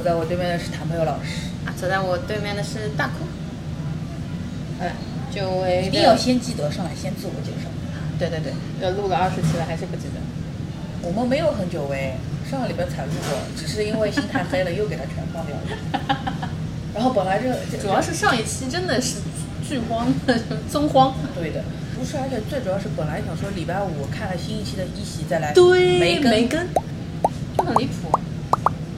坐在我对面的是谭朋友老师。啊，坐在我对面的是大哭。哎，久违，一定要先记得上来先自我介绍。对对对，要录了二十期了，还是不记得。我们没有很久违，上个礼拜才录过，只是因为心太黑了，又给它全放掉了。然后本来这这主要是上一期真的是剧荒，增荒。对的，不是，而且最主要是本来想说礼拜五看了新一期的一席再来，对，没跟，没跟，就很离谱。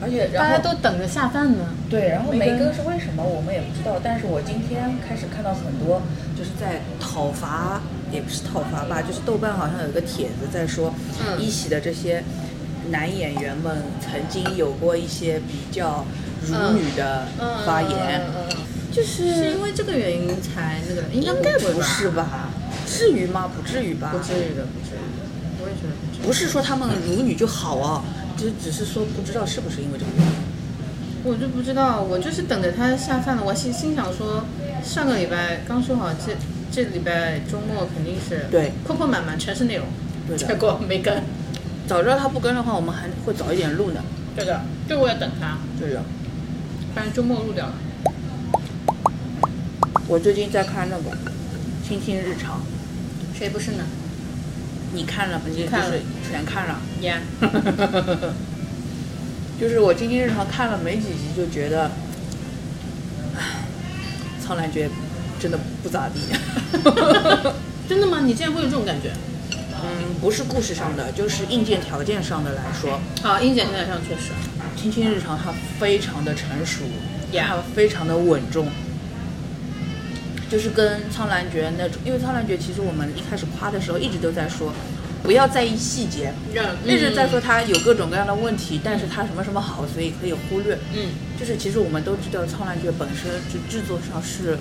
而且然大家都等着下饭呢。对，然后没跟没跟是为什么我们也不知道，但是我今天开始看到很多就是在讨伐，也不是讨伐吧，就是豆瓣好像有一个帖子在说，嗯一喜的这些男演员们曾经有过一些比较辱女的发言，就是是因为这个原因才那个？应该不是吧？至于吗？不至于吧？不至于的，不至于的。我也觉得不至于。不是说他们辱女就好啊，只只是说不知道是不是因为这个原因。我就不知道，我就是等着他下饭了。我心心想说，上个礼拜刚说好，这这礼拜周末肯定是对破破满满全是内容，对的结果没跟。早知道他不跟的话，我们还会早一点录呢。对的，就为了等他，对的。反正周末录掉了。我最近在看那个《亲亲日常》，谁不是呢？你看了吗？看了是全看了。呀、就是我《亲亲日常》看了没几集，就觉得，唉，苍兰诀真的不咋地。真的吗？你竟然会有这种感觉？嗯，不是故事上的，就是硬件条件上的来说，啊，硬件条件上确实。《亲亲日常》它非常的成熟，呀它非常的稳重。就是跟苍兰诀那种，因为苍兰诀其实我们一开始夸的时候一直都在说，不要在意细节，让一直在说它有各种各样的问题，但是它什么什么好，所以可以忽略。嗯，就是其实我们都知道苍兰诀本身就制作上是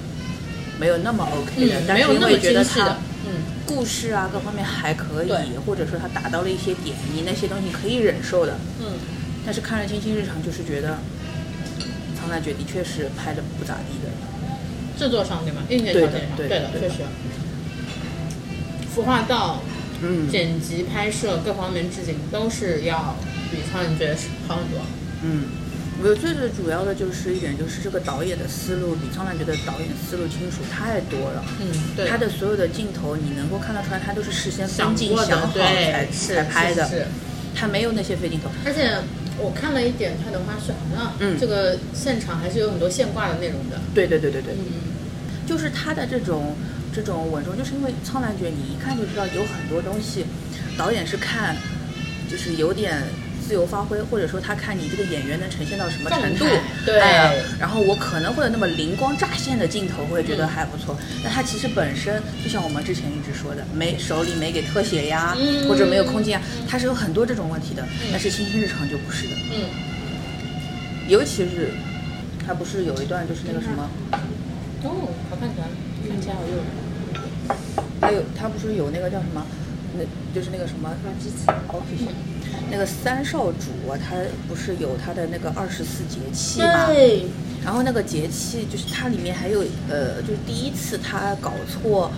没有那么 OK 的，嗯，但是因为觉得它精细的。嗯，故事啊各方面还可以，或者说它达到了一些点，你那些东西可以忍受的。嗯，但是看了《星星日常》，就是觉得苍兰诀的确是拍的不咋地的。制作上对吗？硬件条件上，对的对的确实。服化道、嗯剪辑、拍摄各方面置景都是要比《苍兰诀》是好很多。嗯，我最最主要的就是一点，就是这个导演的思路比苍兰诀的导演思路清楚太多了。嗯，对。他的所有的镜头，你能够看得出来，他都是事先想分镜想好才，是才拍的他没有那些废镜头。而且我看了一点他的花絮，好像嗯这个现场还是有很多现挂的内容的。对对对对对，嗯，就是他的这种这种稳重，就是因为苍兰诀，你一看就知道有很多东西，导演是看，就是有点自由发挥，或者说他看你这个演员能呈现到什么程度对哎然后我可能会有那么灵光乍现的镜头，会觉得嗯还不错。那他其实本身就像我们之前一直说的，没手里没给特写呀，嗯或者没有空间啊，他是有很多这种问题的。但是《星星日常》就不是的，嗯，尤其是他不是有一段就是那个什么。哦，好看起来，看起来好诱人。还有他不是有那个叫什么，那就是那个什么机器哦，谢谢。那个三少主啊，他不是有他的那个二十四节气嘛？对，然后那个节气就是它里面还有呃，就是第一次他搞错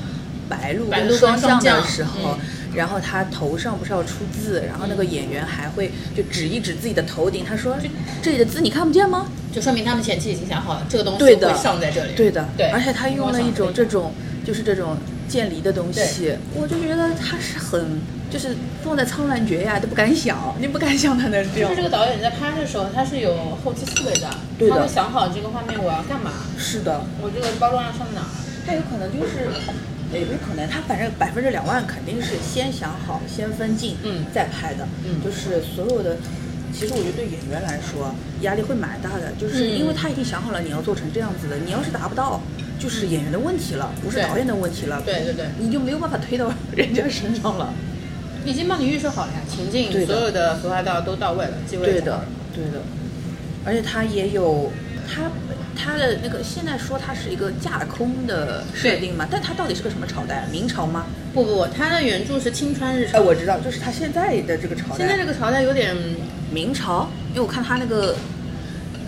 白鹿跟白鹿跟霜降的时候，然后他头上不是要出字，然后那个演员还会就指一指自己的头顶，他说这里的字你看不见吗？就说明他们前期已经想好了，这个东西对的会上在这里。对的，对。而且他用了一种这种就是这种渐离的东西，我就觉得他是很就是放在苍兰诀呀都不敢想，你不敢想他能这样就是这。个导演在拍的时候，他是有后期思维的，对的。他会想好这个画面我要干嘛，是的，我这个包装要上哪儿。他有可能就是，也不是可能，他反正百分之两万肯定是先想好，先分镜，嗯再拍的，嗯就是所有的。其实我觉得对演员来说压力会蛮大的，就是嗯因为他已经想好了你要做成这样子的，你要是达不到，就是演员的问题了，不是导演的问题了，对对对，你就没有办法推到 人家身上了。已经帮你预设好了呀，情境对所有的服化道都到位了，机位对的对的，而且他也有他他的那个现在说它是一个架空的设定嘛，但它到底是个什么朝代？明朝吗？不不不，他的原著是青川日哎，朝，我知道，就是他现在的这个朝代。现在这个朝代有点明朝，因为我看他那个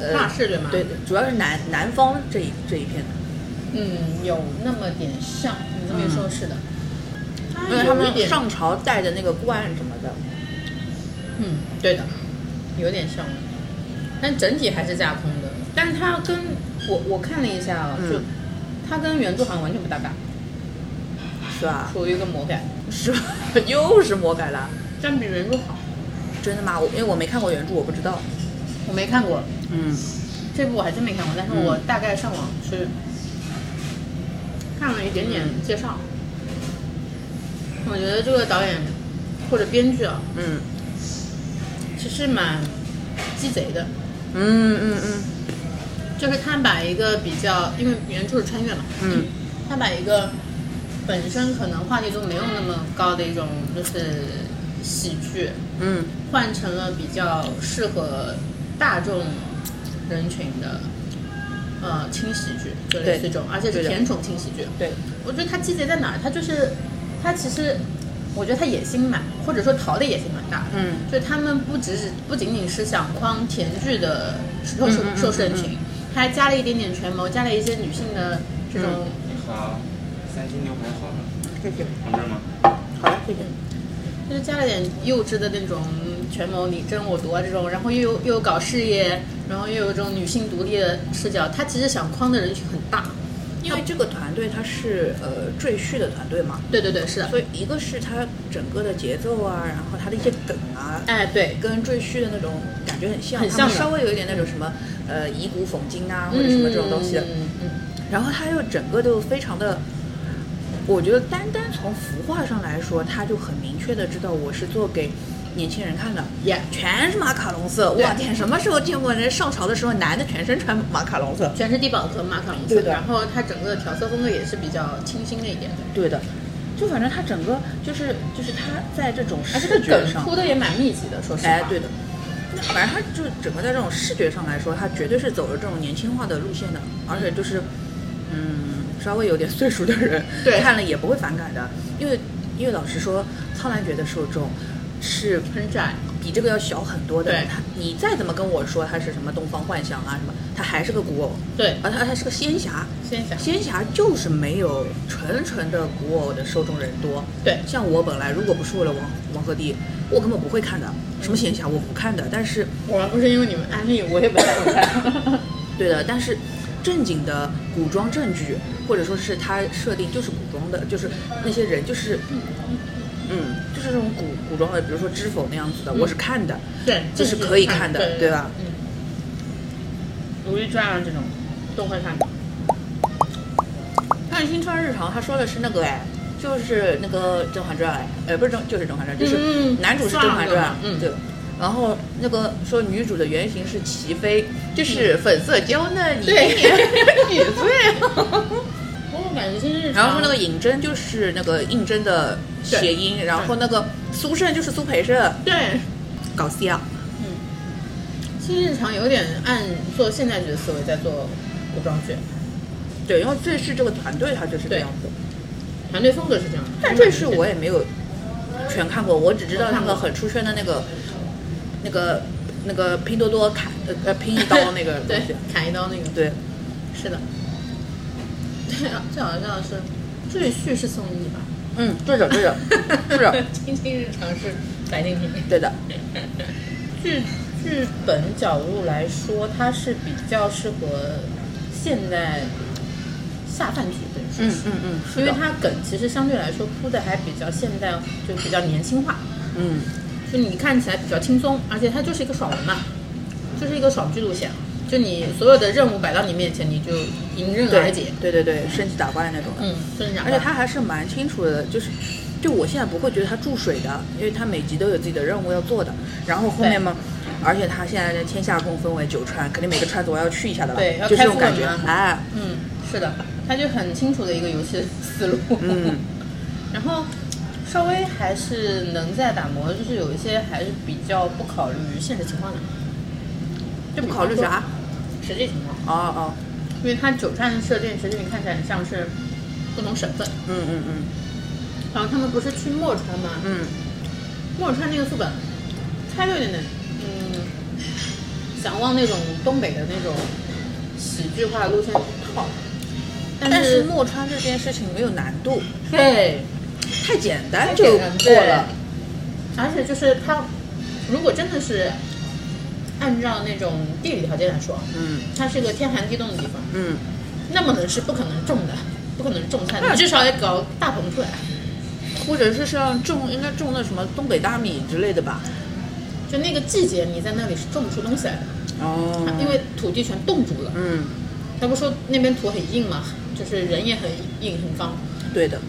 呃对吗？对，主要是南南方这一这一片的，嗯，有那么点像，你这么一说，是的。因为他们上朝戴的那个冠什么的，嗯，对的，有点像，但整体还是架空的。但是它跟我我看了一下啊，嗯就它跟原著好像完全不搭嘎，是吧？属于一个魔改，是吧？又是魔改了，但比原著好。真的吗？我因为我没看过原著，我不知道。我没看过嗯这部，我还真没看过，但是我大概上网去看了一点点介绍。我觉得这个导演或者编剧啊，嗯其实蛮鸡贼的。嗯嗯嗯就是他把一个比较，因为原著是穿越嘛，嗯，他把一个本身可能话题度没有那么高的一种就是喜剧，嗯换成了比较适合大众人群的呃轻喜剧，就类似这种，而且是甜宠轻喜剧。对，我觉得他季节在哪儿？他就是他其实，我觉得他野心蛮，或者说逃的野心蛮大的。嗯就他们不只是不仅仅是想框甜剧的受受受视人群，他还加了一点点权谋，加了一些女性的这种，好，三斤牛排好了，谢谢。放这儿吗？好了，谢谢。就是加了点幼稚的那种权谋你争我夺啊这种，然后又有又有搞事业，然后又有这种女性独立的视角，他其实想框的人群很大。因为这个团队它是呃赘婿的团队嘛，对对对，是的。所以一个是它整个的节奏啊，然后它的一些梗啊，哎，对，跟赘婿的那种感觉很像，很像稍微有一点那种什么呃以古讽今啊，或者什么这种东西嗯嗯然后它又整个都非常的，我觉得单单从服化上来说，它就很明确的知道我是做给年轻人看的。，Yeah，全是马卡龙色，我天！什么时候见过人上朝的时候，男的全身穿马卡龙色？全是低饱和马卡龙色，对的然后它整个的调色风格也是比较清新的一点的，对的，就反正它整个就是就是它在这种视觉上，梗铺的也蛮密集的，说实话。哎，对的。那反正它就整个在这种视觉上来说，它绝对是走了这种年轻化的路线的，而且就是，嗯，稍微有点岁数的人对看了也不会反感的，因为因为老实说，苍兰诀的受众是很窄，比这个要小很多的。对它你再怎么跟我说它是什么东方幻想啊什么，它还是个古偶，对，而它它是个仙侠，仙侠，仙侠就是没有纯纯的古偶的受众人多。对，像我本来如果不是为了王王鹤棣，我根本不会看的。什么仙侠我不看的，但是我要不是因为你们安利，我也不太会看。对的，但是正经的古装正剧，或者说是它设定就是古装的，就是那些人就是，嗯，就是这种古古装的，比如说《知否》那样子的，我是看的。对，这是可以看的对对吧？嗯，《如懿传》啊这种都会看的。看《新川日常》，他说的是那个哎，就是那个《甄嬛传》哎，呃，不是甄，就是《甄嬛传》，就是嗯男主是《甄嬛传》嗯对。然后那个说女主的原型是齐妃，就是粉色娇嫩，你对今年 几岁？我感觉新日常，然后说那个尹真就是那个应征的谐音，然后那个苏胜就是苏培盛，对，搞笑。嗯。新日常有点按做现代剧的思维在做古装剧，对，因为赘婿这个团队他就是这样子，团队风格是这样的。但赘婿我也没有全看过，我只知道那个很出圈的那个那个那个拼多多砍呃呃拼一刀那个 东对西，砍一刀那个，对，是的。对啊，这好像是赘婿是宋轶吧？嗯，对的对的，是的，青青日常是白敬亭。对的，剧剧本角度来说，它是比较适合现代下饭剧嗯嗯嗯，因为它梗其实相对来说铺的还比较现代，就比较年轻化，嗯。就你看起来比较轻松，而且它就是一个爽文嘛，就是一个爽剧路线，就你所有的任务摆到你面前，你就迎刃而解。对对对，升级打怪那种的，嗯，真的假而？且他还是蛮清楚的，就是，就我现在不会觉得他注水的，因为他每集都有自己的任务要做的。然后后面嘛，而且他现在的天下共分为九川，肯定每个川子我要去一下的吧？对要就这种感觉哎，嗯，是的，他就很清楚的一个游戏思路。嗯，然后稍微还是能在打磨，就是有一些还是比较不考虑现实情况的，就不考虑啥？实际情况，哦哦，因为它九川的设定其实你看起来很像是不同省份，嗯嗯嗯然后他们不是去墨川吗？嗯，墨川那个副本，它有点点嗯，想往那种东北的那种喜剧化路线靠，但但是墨川这件事情没有难度，对。太简单就过了。而且就是他如果真的是按照那种地理条件来说，嗯它是个天寒地冻的地方，嗯，那么冷是不可能种的，不可能种菜的，至少得搞大棚出来。或者是像种应该种那什么东北大米之类的吧。就那个季节，你在那里是种不出东西来的，哦因为土地全冻住了。嗯，他不说那边土很硬嘛，就是人也很硬很方。对的，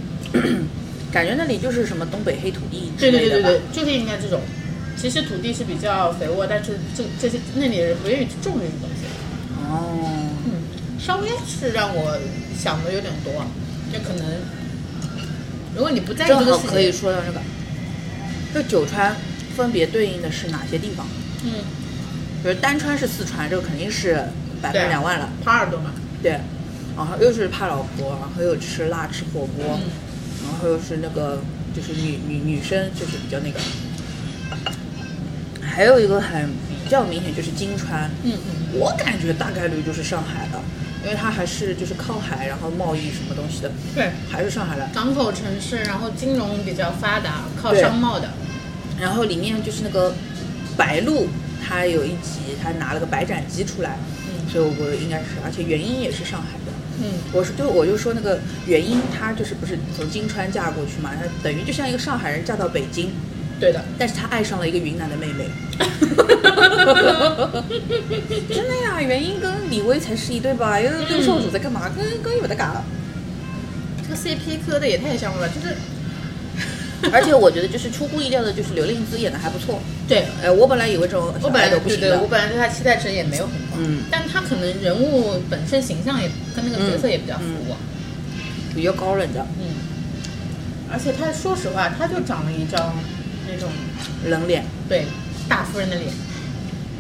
感觉那里就是什么东北黑土地对之类的吧。对对对对，就是应该这种。其实土地是比较肥沃，但是这这些那里人不愿意去种这些东西。哦，嗯，稍微是让我想的有点多，就可能，如果你不在意这个可以，说到这个，这九川分别对应的是哪些地方？嗯，比如单川是四川，这个肯定是百分两万了。耙耳朵嘛，对，然后又是怕老婆，然后又吃辣吃火锅，嗯。然后又是那个就是女女女生就是比较那个，还有一个很比较明显就是金川，嗯嗯，我感觉大概率就是上海的，因为它还是就是靠海，然后贸易什么东西的，对，还是上海的。港口城市，然后金融比较发达，靠商贸的，然后里面就是那个白鹿，它有一集它拿了个白斩鸡出来，嗯。所以我应该是，而且原因也是上海的。嗯，我是就我就说那个原因，她就是不是从金川嫁过去嘛，她等于就像一个上海人嫁到北京，对的，但是他爱上了一个云南的妹妹。真的呀，原因跟李薇才是一对吧？又跟少主在干嘛？跟跟有的嘎。这个 CP 磕的也太像了吧，就是，而且我觉得就是出乎意料的，就是刘令姿演的还不错。对，呃，我本来以为这种我本来都不行的对对，我本来对他期待值也没有很高，嗯但他可能人物本身形象也跟那个角色也比较符合，比较高冷的嗯，而且他说实话，他就长了一张那种冷脸。对大夫人的脸，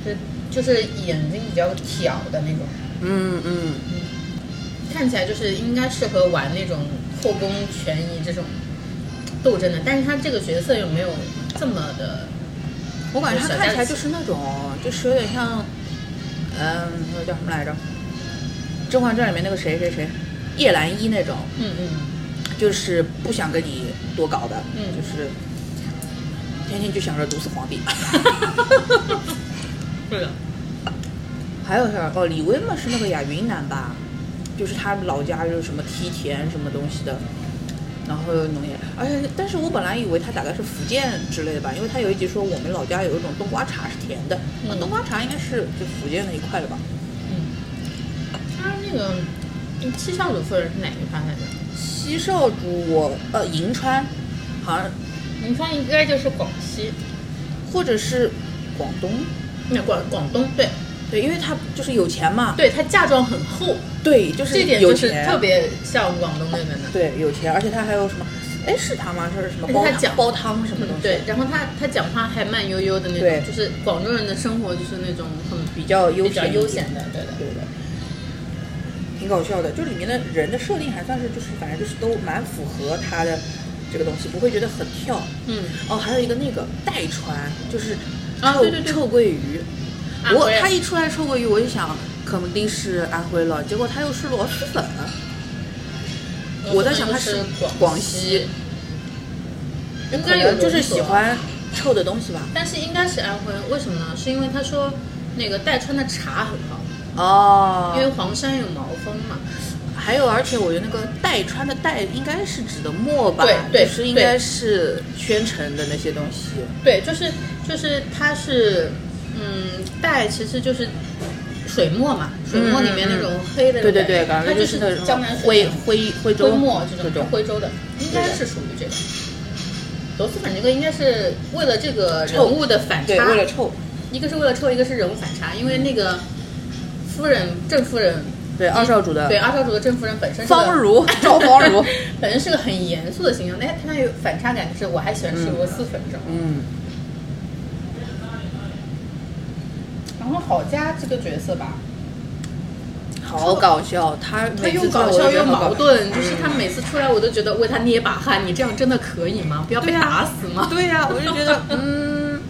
就是就是眼睛比较挑的那种，嗯嗯，看起来就是应该适合玩那种后宫悬疑这种斗争的，但是他这个角色又没有这么的，我感觉他看起来就是那种，就是有点像，嗯，那个叫什么来着，《甄嬛传》里面那个谁谁谁，叶澜依那种，嗯嗯，就是不想跟你多搞的，嗯。就是天天就想着毒死皇帝。对的，还有啥？哦，李威嘛是那个呀，云南吧，就是他老家就是什么梯田什么东西的，然后农业，而且但是我本来以为他大概是福建之类的吧，因为他有一集说我们老家有一种冬瓜茶是甜的，那、嗯冬瓜茶应该是就福建那一块的吧？嗯，他那个七少主夫人是哪一派来着？七少主我呃银川，好像银川应该就是广西，或者是广东，那广广东，对对，因为他就是有钱嘛，对，他嫁妆很厚，对，就是这点就是有钱，特别像广东那边的。对有钱，而且他还有什么？哎，是他吗？是什么他讲煲汤什么东西？对，然后他他讲话还慢悠悠的那对种，就是广州人的生活就是那种很比较悠比较闲悠闲的，对的。对的，挺搞笑的。就里面的人的设定还算是就是反正就是都蛮符合他的这个东西，不会觉得很跳。嗯，哦，还有一个那个代川，就是臭、啊对对对臭鳜鱼。我他一出来臭鳜鱼，我就想肯定是安徽了，结果他又是螺蛳粉。我在想他是广西，应该有就是喜欢臭的东西吧。但是应该是安徽，为什么呢？是因为他说那个代川的茶很好，哦因为黄山有毛峰嘛。还有，而且我觉得那个代川的代应该是指的墨吧，对对就是应该是宣城的那些东西。对，就是就是它是，嗯，代其实就是水墨嘛，水墨里面那种黑的对对对，感觉，就是江南徽水徽徽州徽墨这种徽州的，应该是属于这个。螺蛳粉这个应该是为了这个人物的反对，差，为了臭，一个是为了臭，一个是人物反差，因为那个夫人郑夫人，对二少主的对二少主的正夫人本身是个方如 赵方如，本身是个很严肃的形象，但是她有反差感，就是我还喜欢吃螺蛳粉这种。嗯，然后郝佳这个角色吧，好搞笑，他他又搞笑又矛盾，嗯就是他每次出来我都觉得为他捏把汗，你这样真的可以吗？不要被打死吗？对呀、我就觉得 嗯，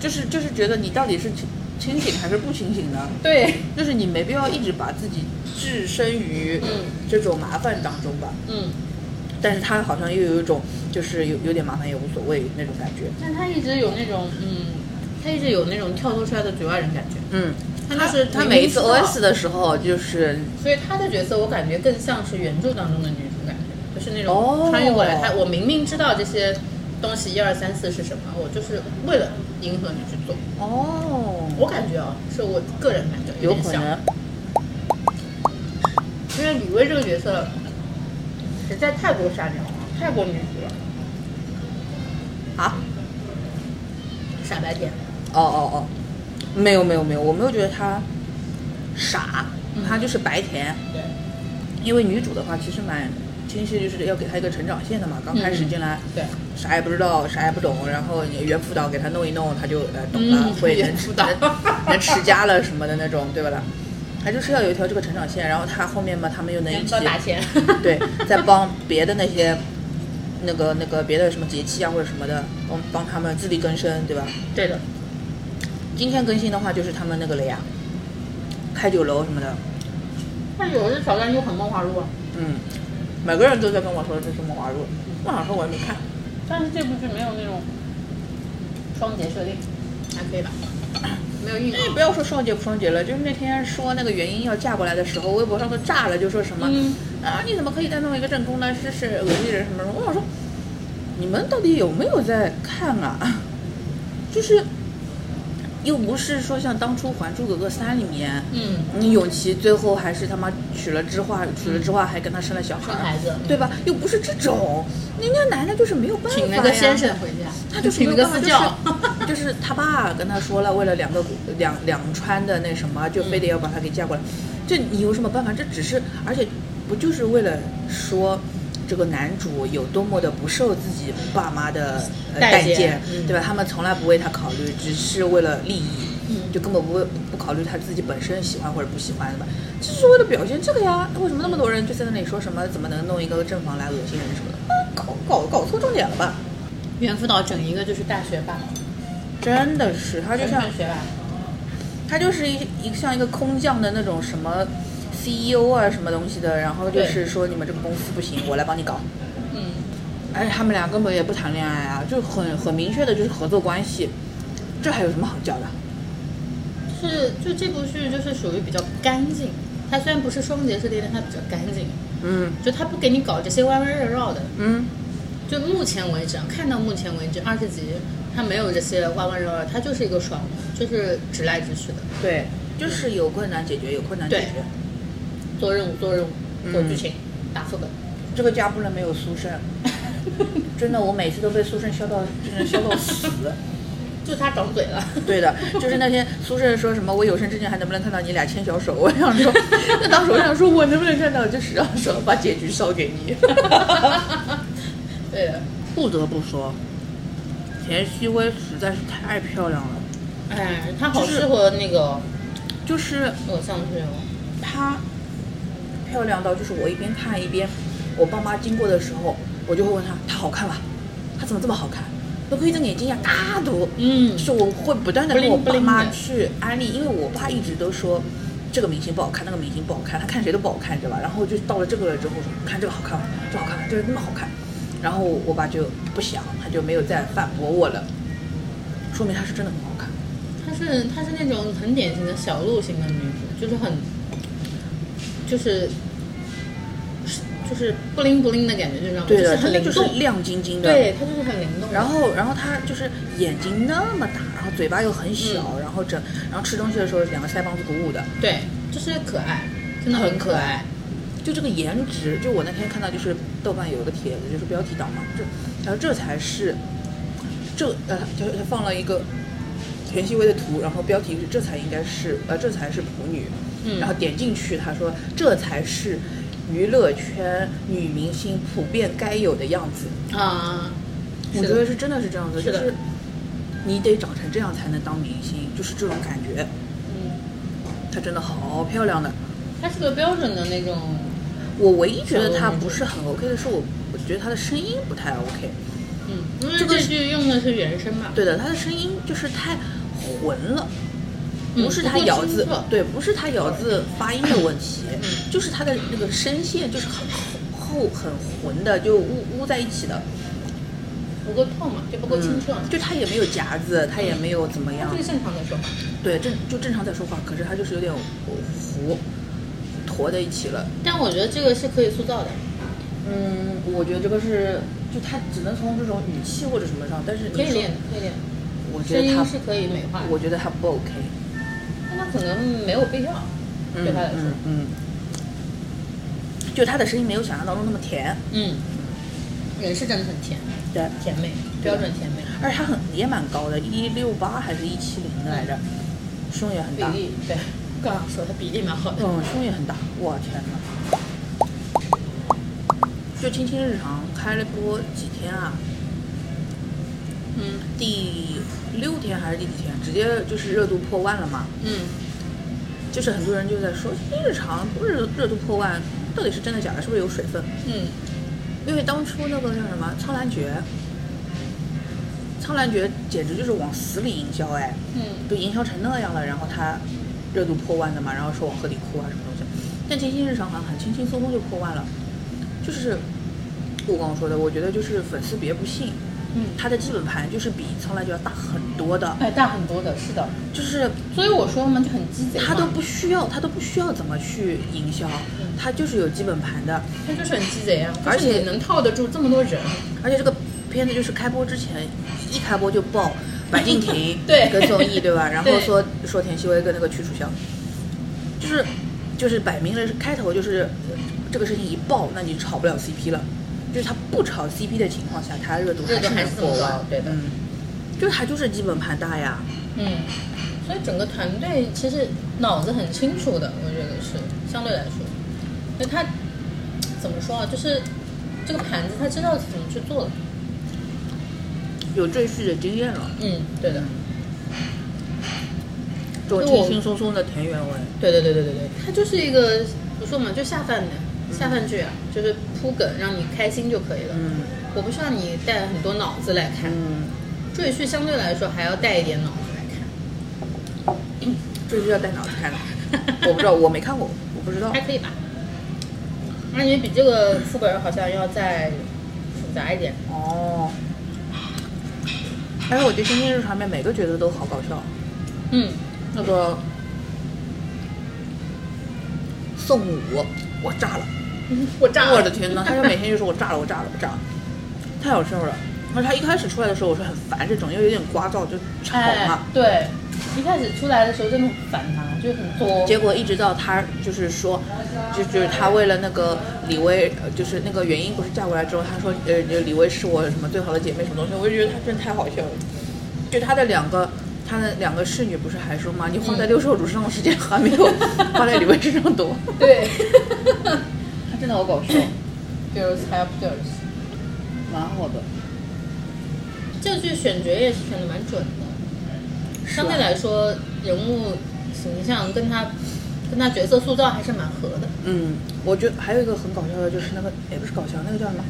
就是就是觉得你到底是清清醒还是不清醒的，对，就是你没必要一直把自己置身于嗯这种麻烦当中吧。嗯，但是他好像又有一种就是有有点麻烦也无所谓那种感觉。但他一直有那种嗯，他一直有那种跳脱出来的局外人感觉。嗯，他就是他每一次明明知道 OS 的时候，就是所以他的角色我感觉更像是原著当中的女主感觉，就是那哦种穿越过来。他我明明知道这些东西一二三四是什么，我就是为了迎合你去做。哦，我感觉啊，是我个人感觉点像，有可能，因为李薇这个角色实在太过善良了，太过女主了，啊，傻白甜。哦哦哦，没有没有没有，我没有觉得他傻，他就是白甜。对，因为女主的话其实蛮清晰，就是要给他一个成长线的嘛。刚开始进来，对，啥也不知道，啥也不懂，然后你原辅导给他弄一弄，他就呃懂了，嗯会能原辅导能能持家了什么的那种，对吧啦？她就是要有一条这个成长线，然后他后面嘛，他们又能一起打钱。对，再帮别的那些那个那个别的什么节气啊或者什么的，帮帮他们自力更生，对吧？对的，今天更新的话就是他们那个了呀，开酒楼什么的，但有的挑战就很梦华录啊。嗯，每个人都在跟我说这是梦华录，我想说我也没看。但是这部剧没有那种双节设定，还可以吧？没有硬那你不要说双节不双节了，就是那天说那个原因要嫁过来的时候，微博上都炸了，就说什么、嗯啊，你怎么可以再弄一个正宫呢？是是恶心人什么什么？我想说，你们到底有没有在看啊？就是又不是说像当初《还珠格格三》里面，嗯，你永琪最后还是他妈娶了知画，娶了知画还跟他生了小孩儿，生孩子对吧？又不是这种，人家男的就是没有办法呀。请那个先生回家，他就没有办法那个私教。就是 就是他爸跟他说了，为了两个两两川的那什么，就非得要把他给嫁过来。这你有什么办法？这只是，而且不就是为了说这个男主有多么的不受自己爸妈的、呃、待见，嗯对吧？他们从来不为他考虑，只是为了利益。嗯就根本不会不考虑他自己本身喜欢或者不喜欢的吧，就是为了表现这个呀。为什么那么多人就在那里说什么怎么能弄一个正房来恶心人什么的？啊搞搞搞错重点了吧？猿辅导整一个就是大学霸，真的是，他就像全学霸。他就是一一个像一个空降的那种什么 CEO 啊什么东西的，然后就是说你们这个公司不行，我来帮你搞。嗯，而且他们俩根本也不谈恋爱啊，就很很明确的就是合作关系，这还有什么好叫的？是就这部剧就是属于比较干净，它虽然不是双节设定，但它比较干净，嗯就它不给你搞这些弯弯绕绕的。嗯，就目前为止啊，看到目前为止二十集，它没有这些弯弯绕绕，它就是一个爽的，就是直来直去的，对，就是有困难解决，有困难解决。做任务做任务，做嗯剧情，打副本。这个家不能没有苏轼，真的，我每次都被苏轼笑到，真的笑到死。就他长嘴了，对的，就是那天苏轼说什么，我有生之年还能不能看到你俩牵小手？我想说，那当时我想说，我能不能看到，就是让说把结局烧给你。对的，不得不说，田曦薇实在是太漂亮了，哎，她好适合那个就是偶像剧哦。她漂亮到，就是我一边看一边，我爸妈经过的时候，我就会问他，她好看吗？她怎么这么好看？都可以这眼睛呀，大多。嗯就是我会不断的跟我爸妈去安利，因为我爸一直都说这个明星不好看，那个明星不好看，他看谁都不好看，对吧？然后就到了这个了之后说，看这个好看吗？这好看吗，这个那么好看。然后我爸就不想，他就没有再反驳我了，说明他是真的很好看。她是她是那种很典型的小鹿型的女主，就是很，就是就是不灵不灵的感觉，就知道吗？对的，就是他那就是。亮晶晶的。对，它就是很灵动。然后，然后它就是眼睛那么大，然后嘴巴又很小，然后整，然后吃东西的时候两个腮帮子鼓鼓的，对，就是可爱，真的很可爱。就这个颜值，就我那天看到就是豆瓣有一个帖子，就是标题党嘛，就然后这才是，这呃就他放了一个田曦薇的图，然后标题是这才应该是呃这才是普女，嗯然后点进去他说这才是娱乐圈女明星普遍该有的样子，啊，我觉得是真的是这样子，是就是你得长成这样才能当明星，就是这种感觉，嗯，她真的好漂亮的。她是个标准的那种，我唯一觉得她不是很 OK 的是我，我觉得她的声音不太 OK。嗯，因为这个剧用的是原声嘛。对的，她的声音就是太浑了，嗯不是他咬字对，不是他咬字发音的问题，嗯就是他的那个声线就是很厚很浑的，就呜呜在一起的。不够透嘛，就不够清澈嘛。就他也没有夹子，他也没有怎么样就，是正常的说话。对，正就正常在说话，可是他就是有点糊，坨在一起了。但我觉得这个是可以塑造的，嗯，我觉得这个是，就他只能从这种语气或者什么上，但是你说可以练，可以练。我觉得他，是可以美化，我觉得他不 OK。但他可能没有必要，对他来说。嗯，嗯。就他的声音没有想象当中那么甜，嗯，人是真的很甜，对，甜美，标准甜美，而且他很也蛮高的，一六八还是一七零的来着，胸也很大，比例对，刚刚说他比例蛮好的。嗯，胸也很大，我天哪。就青青日常开了播几天啊？嗯。第六天还是第几天？直接就是热度破万了嘛？嗯，就是很多人就在说，青青日常热热度破万，到底是真的假的？是不是有水分？嗯。因为当初那个叫什么《苍兰诀》，《苍兰诀》简直就是往死里营销哎，嗯。都营销成那样了，然后他热度破万的嘛，然后说往河里哭啊什么东西，但清新日常好像很轻轻松松就破万了，就是我刚刚说的，我觉得就是粉丝别不信，嗯，它的基本盘就是比《从来就》要大很多的，哎，大很多的，是的。就是所以我说嘛，就很鸡贼嘛。它都不需要，它都不需要怎么去营销，它就是有基本盘的，他就是很鸡贼啊，而且能套得住这么多人，而且这个片子就是开播之前一开播就爆 白敬亭对跟宋轶对吧？然后说说田曦薇跟那个屈楚萧，就是就是摆明了是开头就是呃这个事情一爆，那你炒不了 CP 了。就是他不炒 CP 的情况下，他热度还能是这么高，对的。嗯，就他就是基本盘大呀，嗯，所以整个团队其实脑子很清楚的，我觉得是相对来说，所以他怎么说啊，就是这个盘子他知道怎么去做的，有赘婿的经验了，嗯，对的，就轻轻松松的田园味，对对对对对对，他就是一个不说嘛，就下饭的下饭剧啊，就是铺梗让你开心就可以了。嗯我不需要你带很多脑子来看，嗯，赘婿相对来说还要带一点脑子来看，赘婿要带脑子看的，我不知道，我没看过，我不知道还，可以吧。感觉比这个副本好像要再复杂一点。哦。但是我觉得《星星日常》里面每个角色都好搞笑，嗯，那个宋武，我炸了，我炸了我的天呐，他就每天就说我炸了，我炸了，我炸了，太好笑了。而且他一开始出来的时候，我是很烦这种，因为有点聒噪，就吵哎嘛。，对，一开始出来的时候真的很烦他，就很作。结果一直到他就是说，就就是他为了那个李薇，呃就是那个原因不是嫁过来之后，他说呃李薇是我什么最好的姐妹什么东西，我就觉得他真的太好笑了。就他的两个他的两个侍女不是还说吗？你花在六兽主身上的时间还没有 花在李薇身上多。对 他真的好搞笑，，Girls Help Girls，蛮好的。这个剧选角也是选的蛮准的，相对来说人物形象跟他跟他角色塑造还是蛮合的。嗯，我觉得还有一个很搞笑的，就是那个也不是搞笑，那个叫什么？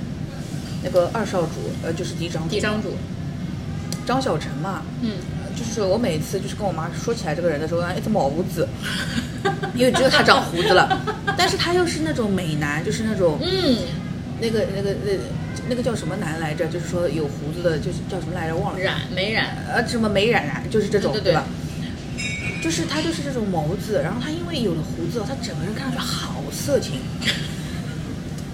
那个二少主，呃，就是嫡长嫡长主，张小晨嘛，嗯，就是我每次就是跟我妈说起来这个人的时候，哎，这毛胡子，因为只有他长胡子了，但是他又是那种美男，就是那种嗯，那个那个那那个叫什么男来着？就是说有胡子的，就是叫什么来着？忘了。染没染？呃，什么美染染，就是这种，对吧？就是他就是这种毛子，然后他因为有了胡子，他整个人看上去好色情。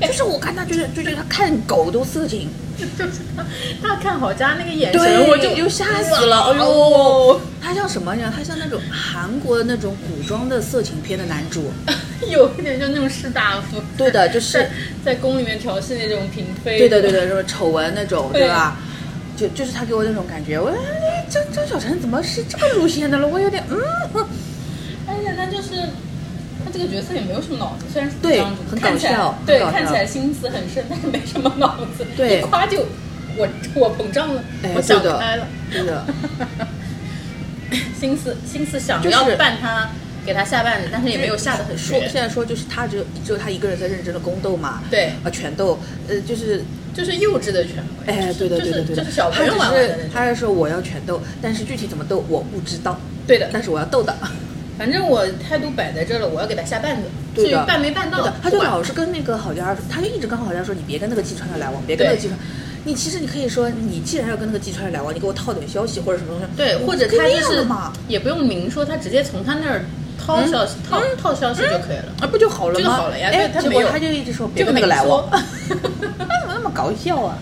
就是我看他就是就觉得他看狗都色情，就是他，他看好家那个眼，神，我就又吓死了，哎呦。哦，他像什么呀？他像那种韩国的那种古装的色情片的男主，有一点就那种士大夫，对的，就是在在宫里面调戏那种嫔妃，对的对的，什么丑闻那种，对。对吧？就就是他给我那种感觉，我哎张张小晨怎么是这个路线的了？我有点嗯，而且他就是他这个角色也没有什么脑子，虽然是对很搞看起来笑对，看起来心思很深，但是没什么脑子，对一夸就我我膨胀了，哎我想开了，对的，心思心思想就是要扮他，给他下绊子，但是也没有下得很说现，在说就是他只有只有他一个人在认真的宫斗嘛，对。啊拳斗，呃就是就是幼稚的权威，哎对的对的对的，就是小朋友他玩只是玩的那种，他是说我要拳斗，但是具体怎么斗我不知道，对的，但是我要斗的，反正我态度摆在这儿了，我要给他下绊子，至于对的办没办到的，他就老是跟那个郝佳，他就一直跟郝佳说你别跟那个季川的来往，别跟那个季川。你其实你可以说，你既然要跟那个季川来往，你给我套点消息或者什么东西。对，或者他就是嘛，也不用明说，他直接从他那儿掏消息、套套消息就可以了。啊，不就好了吗？这个好了呀哎，结果他就一直说别跟那个来往，他怎么那么搞笑啊？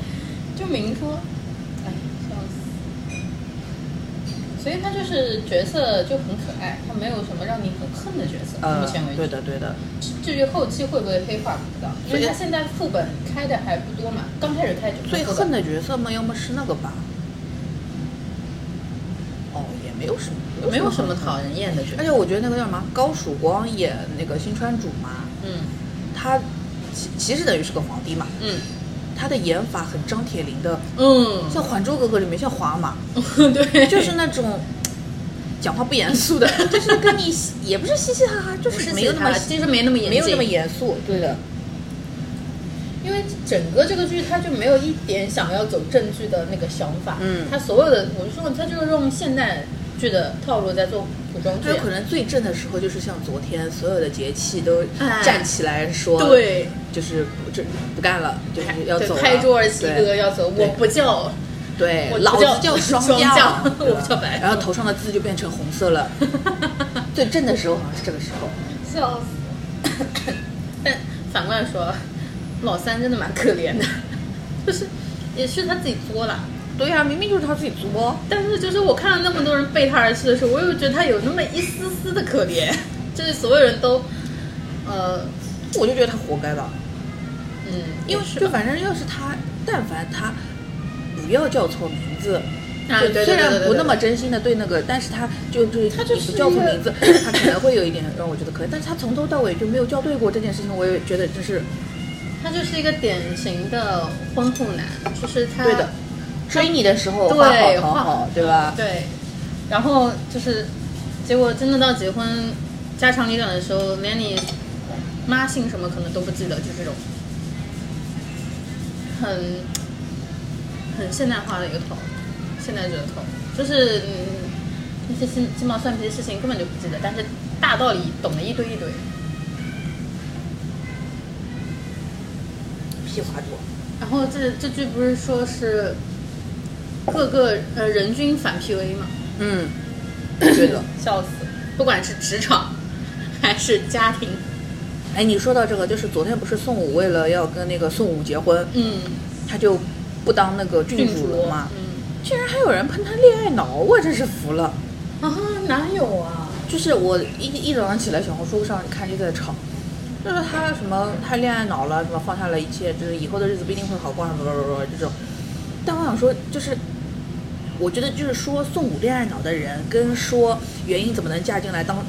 就明说，哎，笑死。所以他就是角色就很可爱，他没有什么让你很恨的角色。呃目前为，止，对的对的，至于后期会不会黑化不知道，因为他现在副本开的还不多嘛，刚开始开就最恨的角色嘛，要么是那个吧。哦，也没有什么，没有什么恨讨人厌的角色。而且我觉得那个叫什么高曙光演那个新川主嘛，嗯他其其实等于是个皇帝嘛，嗯他的演法很张铁林的，嗯，像《还珠格格》里面像华马，对，就是那种讲话不严肃的，就是跟你也不是嘻嘻哈哈，就是没有那么其实没那么严肃，没有那么严肃，对的。因为整个这个剧，他就没有一点想要走正剧的那个想法。嗯。他所有的，我就说，他就是用现代剧的套路在做古装剧啊。就可能最正的时候，就是像昨天所有的节气都哎站起来说，对，就是不这不干了，就是要走了，拍桌而起对歌要走，我不叫，对我，老叫子叫双双降降对吧我不叫白然后头上的字就变成红色了。最正的时候好像是这个时候，笑死。但反过来说，老三真的蛮可怜的，就是也是他自己作了。对呀、明明就是他自己作，但是就是我看到那么多人背他而去的时候，我又觉得他有那么一丝丝的可怜，就是所有人都，呃，我就觉得他活该吧。嗯，因为是就反正要是他，但凡他不要叫错名字，啊虽然不那么真心的对那个，但是他就就他就是你不叫错名字，他可能会有一点让我觉得可以，但是他从头到尾就没有叫对过这件事情，我也觉得就是他就是一个典型的婚后男，就是他对的。追你的时候对画好好，对吧？对，然后就是结果真的到结婚家长里短的时候，连你妈姓什么可能都不记得，就这种很很现代化的一个头，现代剧的头，就是嗯那些鸡鸡毛蒜皮的事情根本就不记得，但是大道理懂得一堆一堆。屁话多。然后这这句不是说是各个呃人均反 PUA 嘛？嗯，对的。笑死！不管是职场还是家庭，哎，你说到这个，就是昨天不是宋武为了要跟那个宋武结婚，嗯，他就不当那个郡主了嘛？嗯竟然还有人喷他恋爱脑，我真是服了。啊，哪有啊？就是我一一早上起来，小红书上看就在吵，就是他什么他恋爱脑了，什么放下了一切，就是以后的日子不一定会好过，什么什么什么这种。但我想说，就是我觉得就是说宋武恋爱脑的人，跟说原因怎么能嫁进来当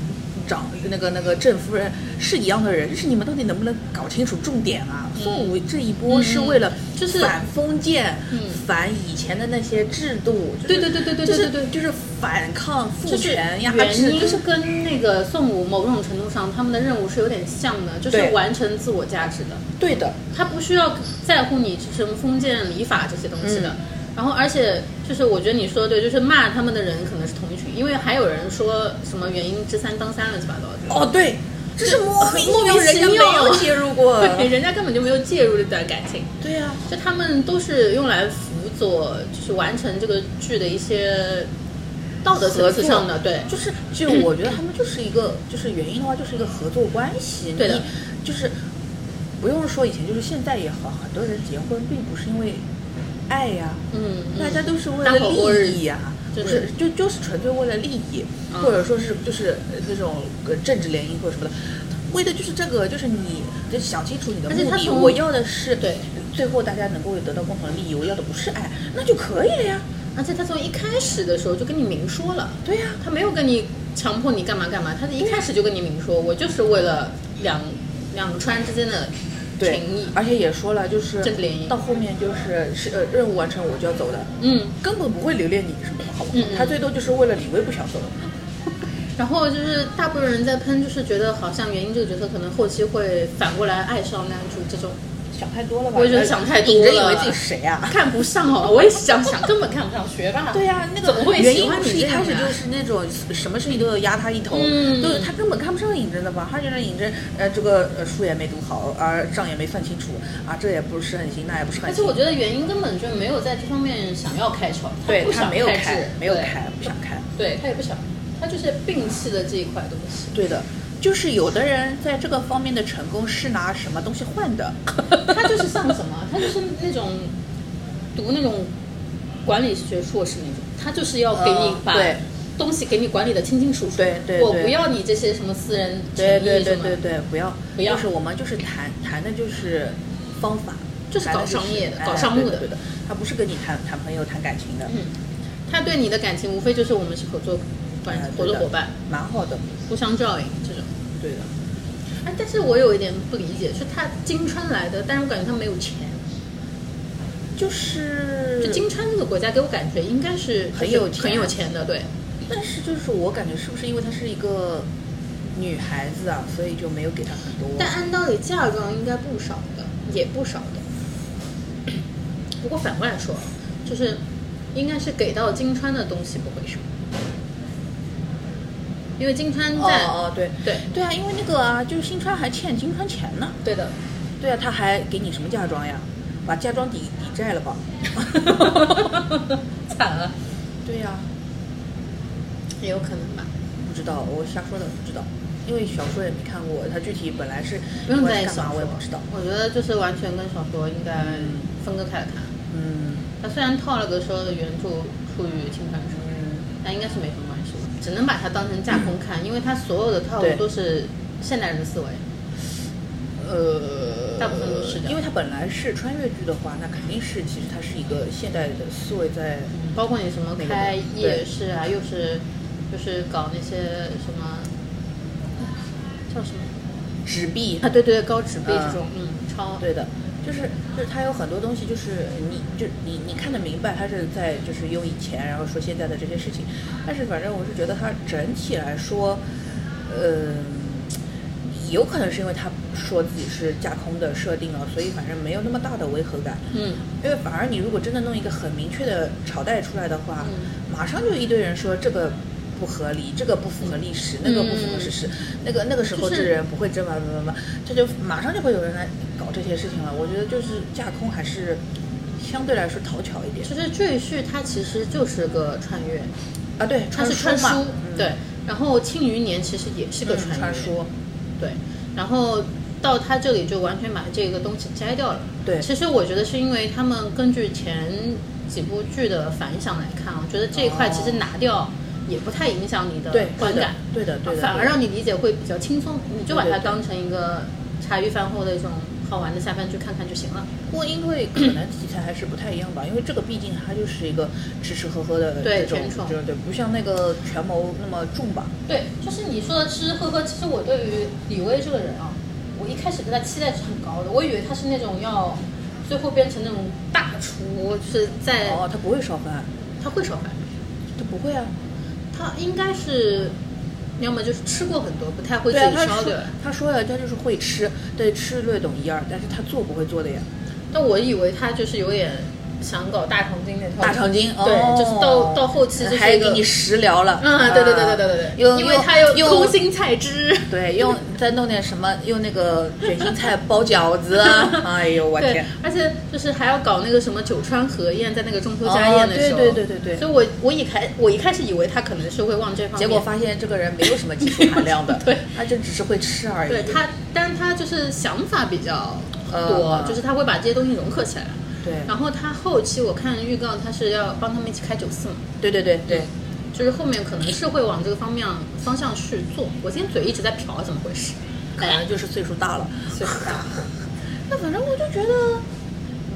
长那个那个郑夫人是一样的人，就是你们到底能不能搞清楚重点啊？宋武这一波是为了嗯就是反封建，嗯反以前的那些制度，就是对对对对对对对对就是反抗父就是权压原制，因就是跟那个宋武某种程度上他们的任务是有点像的，就是完成自我价值的。对的。他不需要在乎你什么封建礼法这些东西的。嗯然后，而且就是我觉得你说的对，就是骂他们的人可能是同一群，因为还有人说什么原因之三当三乱七八糟的。哦，对，这是莫名莫名人家没其妙有介入过。对，人家根本就没有介入这段感情，对呀、就他们都是用来辅佐，就是完成这个剧的一些道德层次上的，对，就是就我觉得他们就是一个，就是原因的话，就是一个合作关系。对的你就是不用说以前，就是现在也好，很多人结婚并不是因为爱呀，嗯，嗯大家都是为了利益呀。对不是，就就是纯粹为了利益，嗯或者说是就是呃那种呃政治联姻或者什么的，为的就是这个，就是你得想清楚你的目的。而且他从我要的是对，最后大家能够得到共同的利益，我要的不是爱，那就可以了呀。而且他从一开始的时候就跟你明说了，对呀、他没有跟你强迫你干嘛干嘛，他一开始就跟你明说，我就是为了两两川之间的对情谊，，而且也说了，就是到后面就是是呃任务完成我就要走的，嗯，根本不会留恋你什么的，好不好？嗯嗯。他最多就是为了李薇不想走。然后就是大部分人在喷，就是觉得好像原因这个角色可能后期会反过来爱上男主这种，想太多了吧？我觉得想太多引着以为自己谁啊？看不上哦，我也想想，根本看不上学霸。对呀、那怎么个原因不是一开始就是那种什么事情都要压他一头，嗯都是他根本看不上尹真的吧？他觉得尹真呃这个呃书也没读好，啊账也没算清楚，啊这也不是很行，那也不是很行。而且我觉得原因根本就没有在这方面想要开窍，对他不想开没有开没有开，不想开。对他也不想，他就是摒弃了这一块东西。对的，就是有的人在这个方面的成功是拿什么东西换的。他就是像什么，他就是那种读那种管理学硕士那种，他就是要给你把东西给你管理的清清楚楚。对对对我不要你这些什么私人对对对对对，不要不要就是我们就是谈谈的就是方法，就是搞商业的哎搞商务的对的，他不是跟你谈谈朋友谈感情的，嗯，他对你的感情无非就是我们是合作关哎对的合作伙伴，蛮好的，互相照应。对的。哎，但是我有一点不理解，是他金川来的，但是我感觉他没有钱。就是就金川这个国家给我感觉应该是很有钱很有钱的，对。但是就是我感觉是不是因为她是一个女孩子啊，所以就没有给她很多。但按道理嫁妆应该不少的，也不少的。不过反过来说，就是应该是给到金川的东西不会少，因为金川哦在、哦对对对啊，因为那个啊，就是新川还欠金川钱呢。对的，对啊，他还给你什么嫁妆呀？把嫁妆抵抵债了吧？惨了，对呀、也有可能吧。不知道，我瞎说的，不知道，因为小说也没看过，他具体本来是不用在意小说，我也不知道。我觉得就是完全跟小说应该分割开来看。嗯他虽然套了个说原著出于青川上，嗯，但应该是没什么关系，只能把它当成架空看，因为它所有的套路都是现代人的思维。呃，大部分都是的因为它本来是穿越剧的话，那肯定是其实它是一个现代的思维在。包括你什么开夜市啊，又是就是搞那些什么叫什么纸币啊？对对，高纸币嗯这种，嗯，超对的，就是就是他有很多东西，就是你就你你看得明白，他是在就是用以前，然后说现在的这些事情，但是反正我是觉得他整体来说，呃，有可能是因为他说自己是架空的设定了，所以反正没有那么大的违和感。嗯，因为反而你如果真的弄一个很明确的朝代出来的话，嗯马上就一堆人说这个不合理，这个不符合历史，那个不符合事实，那个那个时候就是这人不会这么怎么怎么，这就马上就会有人来搞这些事情了。我觉得就是架空还是相对来说讨巧一点其实赘婿它其实就是个穿越，啊。对，它是穿书，嗯对。然后《庆余年》其实也是个传说，对。然后到他这里就完全把这个东西摘掉了。对其实我觉得是因为他们根据前几部剧的反响来看，我觉得这一块其实拿掉也不太影响你的观感，对的对的，反而让你理解会比较轻松，你就把对对对它当成一个茶余饭后的一种好玩的下饭剧看看就行了。不过因为可能题材还是不太一样吧，因为这个毕竟它就是一个吃吃喝喝的对这种甜宠，对对，不像那个权谋那么重吧。对，就是你说的吃吃喝喝，其实我对于李薇这个人啊，我一开始对他期待是很高的，我以为他是那种要最后变成那种大厨，就是在、哦，他不会烧饭，他会烧饭，他不会啊。他应该是要么就是吃过很多，不太会自己烧的。他说了，他就是会吃，对吃略懂一二，但是他做不会做的呀。但我以为他就是有点想搞大肠经那套。大肠经，对，哦就是到到后期就是还给你食疗了。嗯，对对对对对对对，用因为他有用空心菜汁。对，用再弄点什么，用那个卷心菜包饺子啊！哎呦，我对天！，而且就是还要搞那个什么九川河宴，在那个中秋家宴的时候，哦对对对对对所以我我一开我一开始以为他可能是会往这方面，结果发现这个人没有什么技术含量的，对，他就只是会吃而已。对他，但是他就是想法比较呃多，就是他会把这些东西融合起来。对然后他后期我看预告，他是要帮他们一起开九四嘛，对对对对，就是后面可能是会往这个方面方向去做。我今天嘴一直在瓢，怎么回事？可能就是岁数大了。岁数大。那反正我就觉得，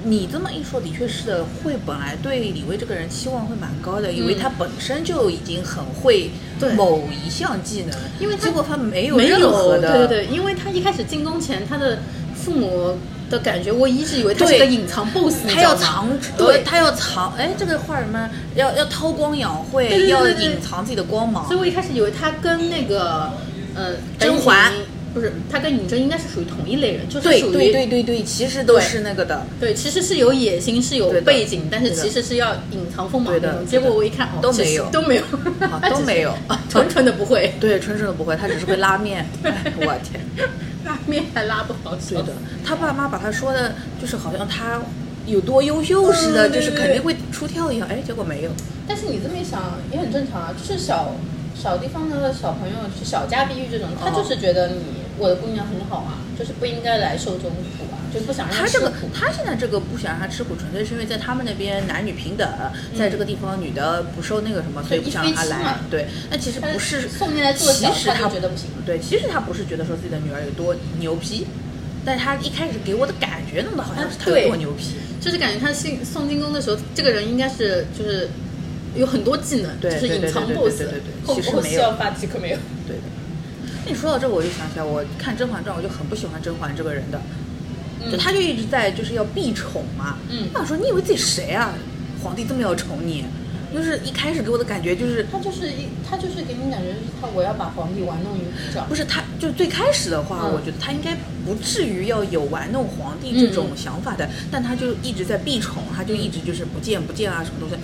你这么一说，的确是的。会本来对李威这个人期望会蛮高的，以为他本身就已经很会某一项技能，因为结果他没有没任何有，的，对对对，因为他一开始进宫前，他的父母的感觉，我一直以为他是对个隐藏 boss，他要藏，对，他要藏，哎，这个画什么？要要韬光养晦，对对对要隐藏自己的光芒。所以。我一开始以为他跟那个呃甄嬛。不是他跟嬴政应该是属于同一类人，就是对属于对对对对，其实都是那个的，对其实是有野心，是有背景，但是其实是要隐藏锋芒对的。结果我一看，哦，都没有。都没有。啊，都没有。纯纯的不会，对，纯纯的不会，他只是会拉面。哎我天，拉面还拉不好吃。对的，他爸妈把他说的，就是好像他有多优秀似的，就是肯定会出挑一样。哎，结果没有。但是你这么一想也很正常啊，就是小小地方的小朋友，就是小家碧玉这种，他哦就是觉得你我的姑娘很好啊，就是不应该来受这种苦啊，就不想让他这个，。他现在这个不想让他吃苦，纯粹是因为在他们那边男女平等，在这个地方女的不受那个什么，所以不想让他来。对，那其实不是送进来做小其实他觉得不行对，其实他不是觉得说自己的女儿有多牛批，但他一开始给我的感觉弄得好像是他有对多牛批。就是感觉他进送进宫的时候，这个人应该是就是有很多技能，对就是隐藏对对对 BOSS，对对对对后其实没有后期要发即可没有。对的。那你说到这，我就想起来，我看《甄嬛传》，我就很不喜欢甄嬛这个人的，就他就一直在就是要避宠嘛。嗯我想说，你以为自己谁啊？皇帝这么要宠你，就是一开始给我的感觉就是。他就是一，他就是给你感觉就是他我要把皇帝玩弄于股掌不。是他，就最开始的话，嗯我觉得他应该不至于要有玩弄皇帝这种想法的，但他就一直在避宠，他就一直就是不见不见啊，什么东西。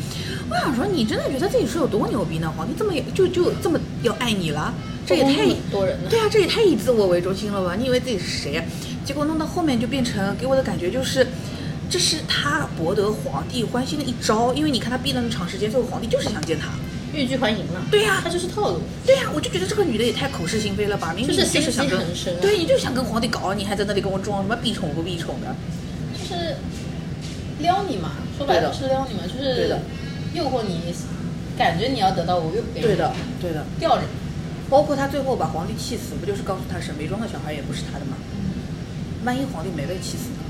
我想说，你真的觉得自己是有多牛逼呢？皇帝这么也就就这么要爱你了，这也太很多人了。对啊，这也太以自我为中心了吧？你以为自己是谁呀、结果弄到后面就变成给我的感觉就是，这是他博得皇帝欢心的一招，因为你看他避了那么长时间，最后皇帝就是想见他。欲拒还迎了。对呀他就是套路。对呀、我就觉得这个女的也太口是心非了吧？明明就是你就是想跟心机很深啊对，你就想跟皇帝搞，你还在那里跟我装什么避宠不避宠的？就是撩你嘛，说白了就是撩你嘛，就是对的诱惑你，感觉你要得到我又不给你，对的，对的。吊着你。包括他最后把皇帝气死，不就是告诉他沈眉庄的小孩也不是他的吗？万一皇帝没被气死呢？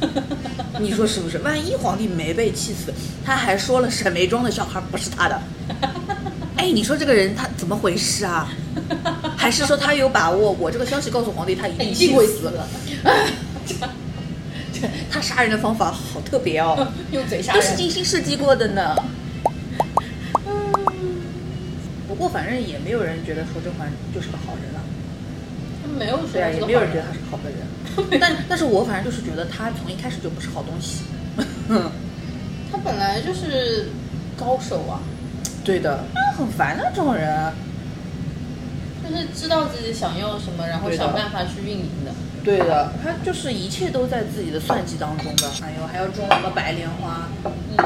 你说是不是？万一皇帝没被气死，他还说了沈眉庄的小孩不是他的，哎，你说这个人他怎么回事啊？还是说他有把握？我这个消息告诉皇帝，他一定一气定会死 死了。他杀人的方法好特别哦，用嘴杀都是人。精心设计过的呢。不过反正也没有人觉得说甄嬛就是个好人了。没有说对啊，也这个没有人觉得他是个好的人。但但是我反正就是觉得他从一开始就不是好东西。他本来就是高手啊，对的，啊，很烦的这种人。就是知道自己想要什么，然后想办法去运营的。对的，他就是一切都在自己的算计当中的。哎呦，还要种什么白莲花？嗯，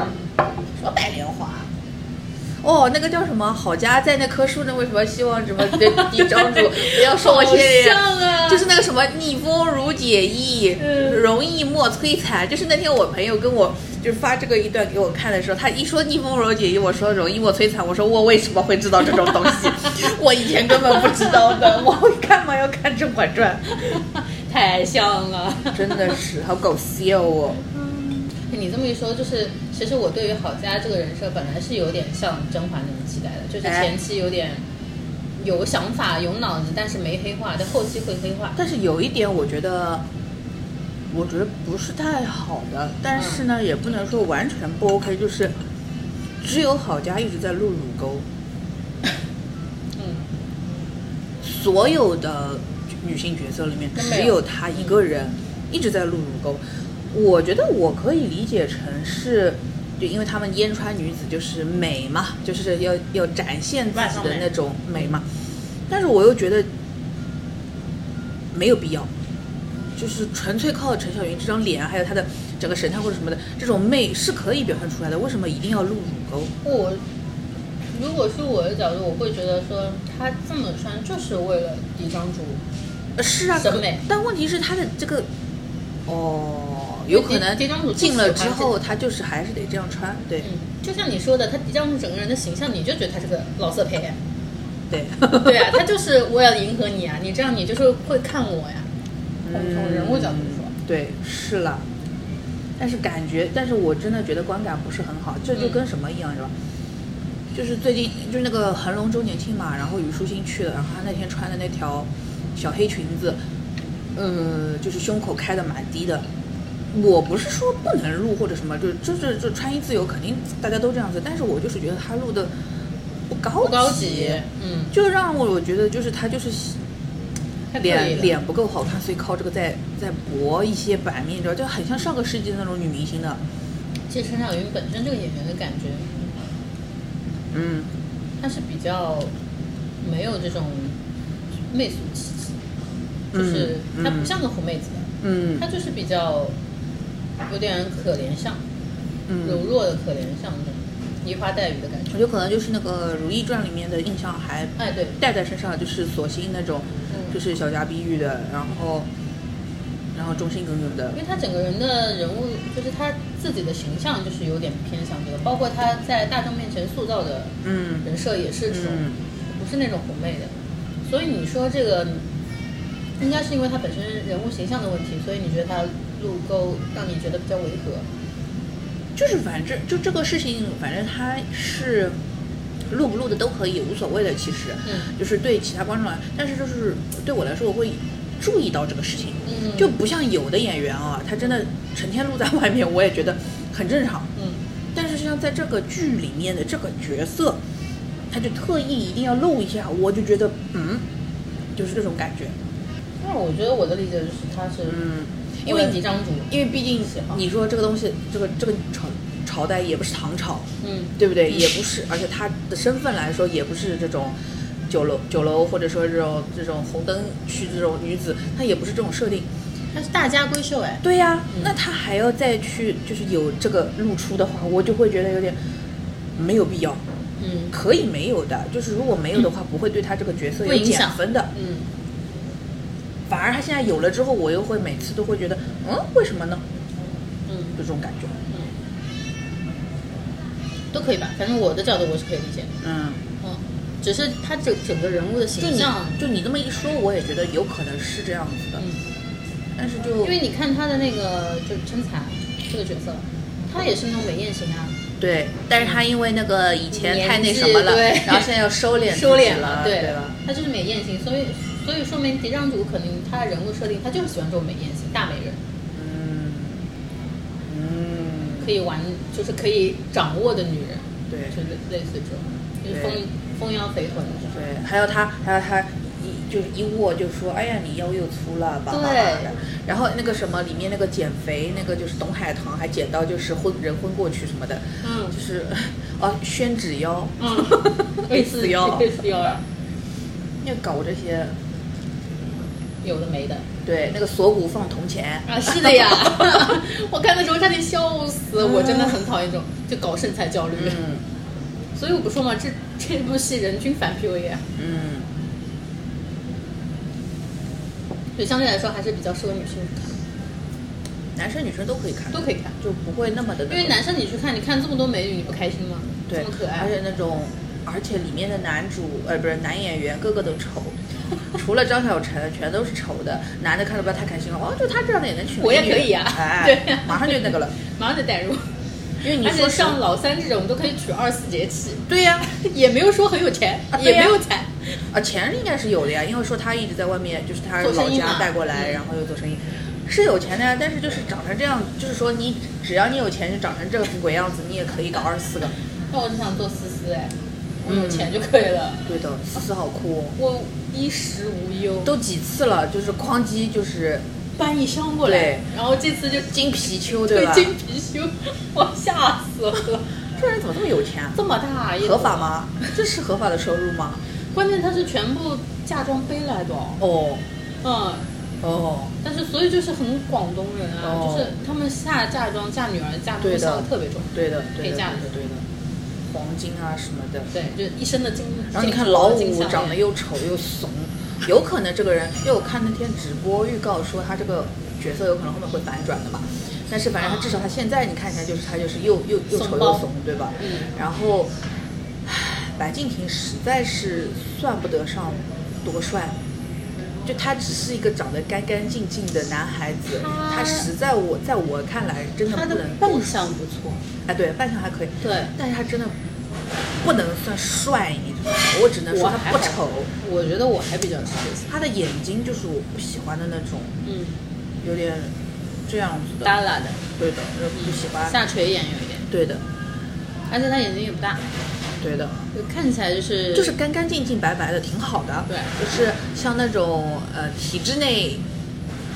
什么白莲花？哦，那个叫什么？郝佳在那棵树那为什么希望什么的地张主不要说我些人？像啊就是那个什么逆风如解意，嗯容易莫摧残。就是那天我朋友跟我就是发这个一段给我看的时候，他一说逆风如解意，我说容易莫摧残，我说我为什么会知道这种东西？我以前根本不知道的，我干嘛要看《甄嬛传太像了。》？真的是好搞笑哦。你这么一说，就是其实我对于郝佳这个人设本来是有点像甄嬛那种期待的，就是哎前期有点有想法、有脑子，但是没黑化，但后期会黑化。但是有一点，我觉得，我觉得不是太好的，但是呢，也不能说完全不 OK，就是只有郝佳一直在露乳沟，嗯，所有的女性角色里面，只有她一个人一直在露乳沟。我觉得我可以理解成是，就因为他们烟川女子就是美嘛，就是要要展现自己的那种美嘛，但是我又觉得没有必要，就是纯粹靠陈小云这张脸，还有她的整个神态或者什么的这种媚是可以表现出来的，为什么一定要露乳沟？我如果是我的角度，我会觉得说她这么穿就是为了嫡张主。呃是啊，可审美但问题是她的这个，哦，有可能进了之后，他就是还是得这样穿，对、嗯，就像你说的，他嫡张主整个人的形象，你就觉得他是个老色胚。对，对啊，他就是我要迎合你啊，你这样你就是会看我呀。从从人物角度说，嗯对，是了。但是感觉，但是我真的觉得观感不是很好，这就嗯跟什么一样，是吧？就是最近就是那个恒隆周年庆嘛，然后虞书欣去了，然后她那天穿的那条小黑裙子，呃，就是胸口开的蛮低的。我不是说不能录或者什么，就就是就穿衣自由，肯定大家都这样子，但是我就是觉得她录的不高不高级，嗯，就让我觉得就是他就是，脸脸不够好看，所以靠这个在在博一些版面，你知道，就很像上个世纪的那种女明星的。其实陈小云本身这个演员的感觉，嗯，她是比较没有这种媚俗气息，就是嗯嗯。她不像个红妹子的，嗯。她就是比较有点可怜相，嗯。柔嗯，弱的可怜相那种梨花带雨的感觉。我觉得可能就是那个《如懿传》里面的印象还哎，对，带在身上，就是索性那种嗯。就是小家碧玉的，然后然后忠心耿耿的。因为，他整个人的人物，就是他自己的形象，就是有点偏向这个，包括他在大众面前塑造的嗯。人设也是这种，嗯。不是那种红妹的。所以你说这个，应该是因为他本身人物形象的问题，所以你觉得他路沟让你觉得比较违和。就是反正就这个事情，反正他是录不录的都可以，无所谓的。其实，嗯就是对其他观众来，但是就是对我来说，我会注意到这个事情，嗯就不像有的演员啊，他真的成天露在外面，我也觉得很正常。嗯，但是像在这个剧里面的这个角色，他就特意一定要露一下，我就觉得嗯，就是这种感觉。那我觉得我的理解就是他是，嗯，因为因为嫡长主，因为毕竟你说这个东西，这个这个朝朝代也不是唐朝，嗯，对不对？嗯也不是，而且她的身份来说，也不是这种酒楼酒楼或者说这种这种红灯区这种女子，她也不是这种设定。她是大家闺秀哎，对呀、嗯那她还要再去就是有这个露出的话，我就会觉得有点没有必要。嗯可以没有的，就是如果没有的话，不会对她这个角色有减分的。嗯反而他现在有了之后，我又会每次都会觉得，嗯，为什么呢？嗯就这种感觉。嗯都可以吧，反正我的角度我是可以理解的。嗯，嗯，只是他整整个人物的形象，就你这么一说，我也觉得有可能是这样子的。嗯，但是就因为你看他的那个就是陈才这个角色，他也是那种美艳型啊，对，但是他因为那个以前太那什么了，对然后现在要收敛 收敛了，对对吧？他就是美艳型，所以所以说明嫡长主肯定他的人物设定，他就是喜欢这种美艳型大美人，嗯。嗯，可以玩就是可以掌握的女人，对。就类类似这种，就是对。丰丰腰肥臀。对，还有他，还有他一就是一握就说，哎呀，你腰又粗了，吧吧吧对。的。然后那个什么里面那个减肥，那个就是董海棠还减到就是昏人昏过去什么的，嗯就是哦宣纸腰，嗯，类似腰，类似腰啊，要搞这些，有的没的。对，那个锁骨放铜钱，啊，是的呀，我看的时候差点笑死，我真的很讨厌这种就搞身材焦虑。嗯。所以我不说嘛，这这部戏人均反 PUA，啊。嗯，所以相对来说还是比较适合女性看，男生女生都可以看，都可以看。就不会那么的，因为男生你去看，你看这么多美女，你不开心吗？对这么可，爱而，且那种，而且里面的男主呃不是男演员个个都丑，除了张小晨全都是丑的，男的看着不要太开心了，哦，就他这样的也能娶，我也可以呀哎，对呀马上就那个了，马上就带入。因为你 而且说像老三这种都可以娶二十四节气，对呀、也没有说很有钱，也没有钱。啊，钱应该是有的呀，因为说他一直在外面，就是他老家带过来，嗯然后又做生意，是有钱的呀。但是就是长成这样，就是说你只要你有钱，就长成这个鬼样子，你也可以搞二十四个。那我就想做思思哎，我有嗯钱就可以了，对的，思思好酷哦，我衣食无忧，都几次了，就是哐叽就是搬一箱过来对，然后这次就金貔貅，对吧？对金貔貅，我 吓死了，这人怎么这么有钱啊？这么大一合法？吗？这是合法的收入吗？关键他是全部嫁妆背来的哦，哦嗯，哦，但是所以就是很广东人啊，哦就是他们下嫁妆嫁女儿嫁东对的特别重，对的，对的，可以嫁对的，对的，黄金啊什么的。对，就一身的金。然后你看老五长得又丑又怂，有可能这个人，因为我看那天直播预告说他这个角色有可能后面会反转的嘛。但是反正他至少他现在你看起来就是他就是又又又丑又怂，对吧？嗯然后，唉白敬亭实在是算不得上多帅，就他只是一个长得干干净净的男孩子，他他实在我在我看来真的不能多扮相不错，哎，对，扮相还可以，对。但是他真的不能算帅，你知道吗？我只能说他不丑，我觉得我还比较吃这些。他的眼睛就是我不喜欢的那种，嗯，有点这样子的，耷拉的，对的，我不喜欢，下垂眼有一点，对的，而且他眼睛也不大，对的，就看起来就是就是干干净净、白白的，挺好的。对就是像那种呃体制内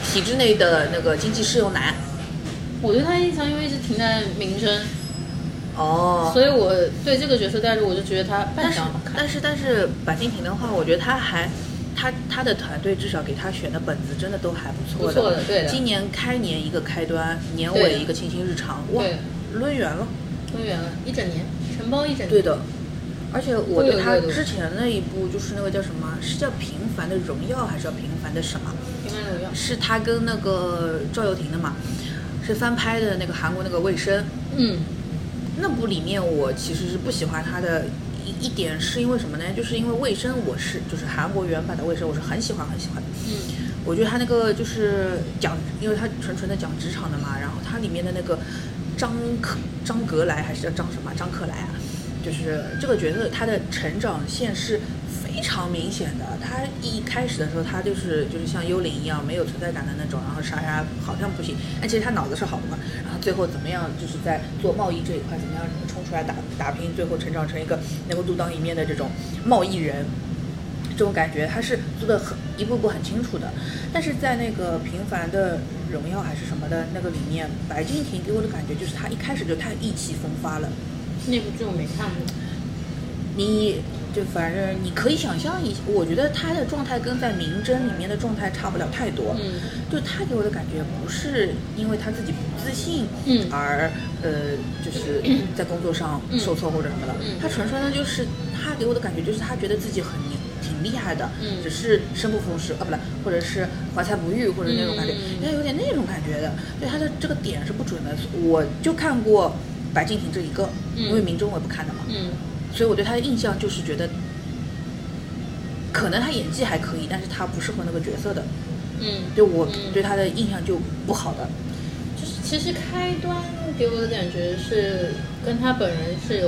体制内的那个经济适用男。我对他印象因为一直停在民生，哦所以我对这个角色代入，我就觉得他扮但是相好看。但是但是白敬亭的话，我觉得他还。他他的团队至少给他选的本子真的都还不错的，不错的对的今年开年一个开端，年尾一个清新日常，哇对，抡圆了。抡圆了一整年，承包一整年。对的，而且我对他之前那一部就是那个叫什么，是叫《平凡的荣耀》还是叫《平凡的什么平凡荣耀》？。是他跟那个赵又廷的嘛，是翻拍的那个韩国那个《卫生》。嗯，那部里面我其实是不喜欢他的一一点，是因为什么呢？就是因为《卫生》我是就是韩国原版的《卫生》，我是很喜欢很喜欢的。嗯，我觉得他那个就是讲，因为他纯纯的讲职场的嘛，然后他里面的那个张克张格莱还是叫张什么张克莱啊，就是这个角色他的成长线是非常明显的。他一开始的时候，他就是就是像幽灵一样没有存在感的那种，然后杀杀好像不行，但其实他脑子是好的嘛。然后最后怎么样，就是在做贸易这一块怎么样冲出来打打拼，最后成长成一个能够独当一面的这种贸易人。这种感觉他是做的很一步步很清楚的，但是在那个《平凡的荣耀》还是什么的那个里面，白敬亭给我的感觉就是他一开始就太意气风发了，那部剧我没看过。你就反正你可以想象一下，我觉得他的状态跟在《名侦》里面的状态差不了太多，嗯，就他给我的感觉不是因为他自己不自信，嗯。而呃就是 在工作上受挫或者什么的，嗯。他纯纯的就是他给我的感觉就是他觉得自己很挺厉害的，嗯只是生不逢时啊，不对，或者是怀才不遇或者那种感觉，嗯。应该有点那种感觉的，对他的这个点是不准的，我就看过白敬亭这一个，嗯因为明中我也不看的嘛，嗯所以我对他的印象就是觉得，可能他演技还可以，但是他不适合那个角色的。嗯，就我嗯对他的印象就不好的。就是其实开端给我的感觉是跟他本人是有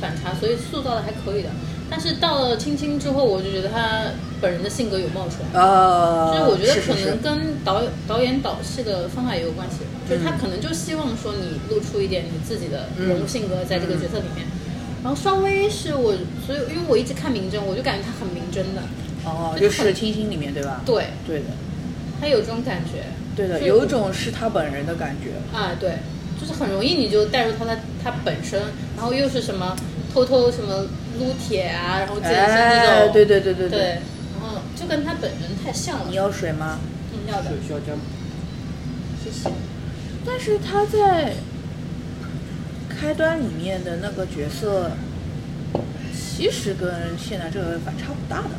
反差，所以塑造的还可以的。但是到了青青之后，我就觉得他本人的性格有冒出来。呃，就是我觉得可能跟导导演导戏的方法也有关系，就是他嗯可能就希望说你露出一点你自己的人物嗯性格在这个角色里面，然后稍微是我，所以因为我一直看明侦，我就感觉他很明侦的，哦，就就是是清新里面对吧？对对的，他有这种感觉，对的，有一种是他本人的感觉。啊，对，就是很容易你就带入他他他本身，然后又是什么偷偷什么撸铁啊，然后健身这哎，种，对对对对对，然后就跟他本人太像了。你要水吗？嗯要的，需要加吗？谢谢。但是他在开端里面的那个角色，其实跟现在这个反差不大的，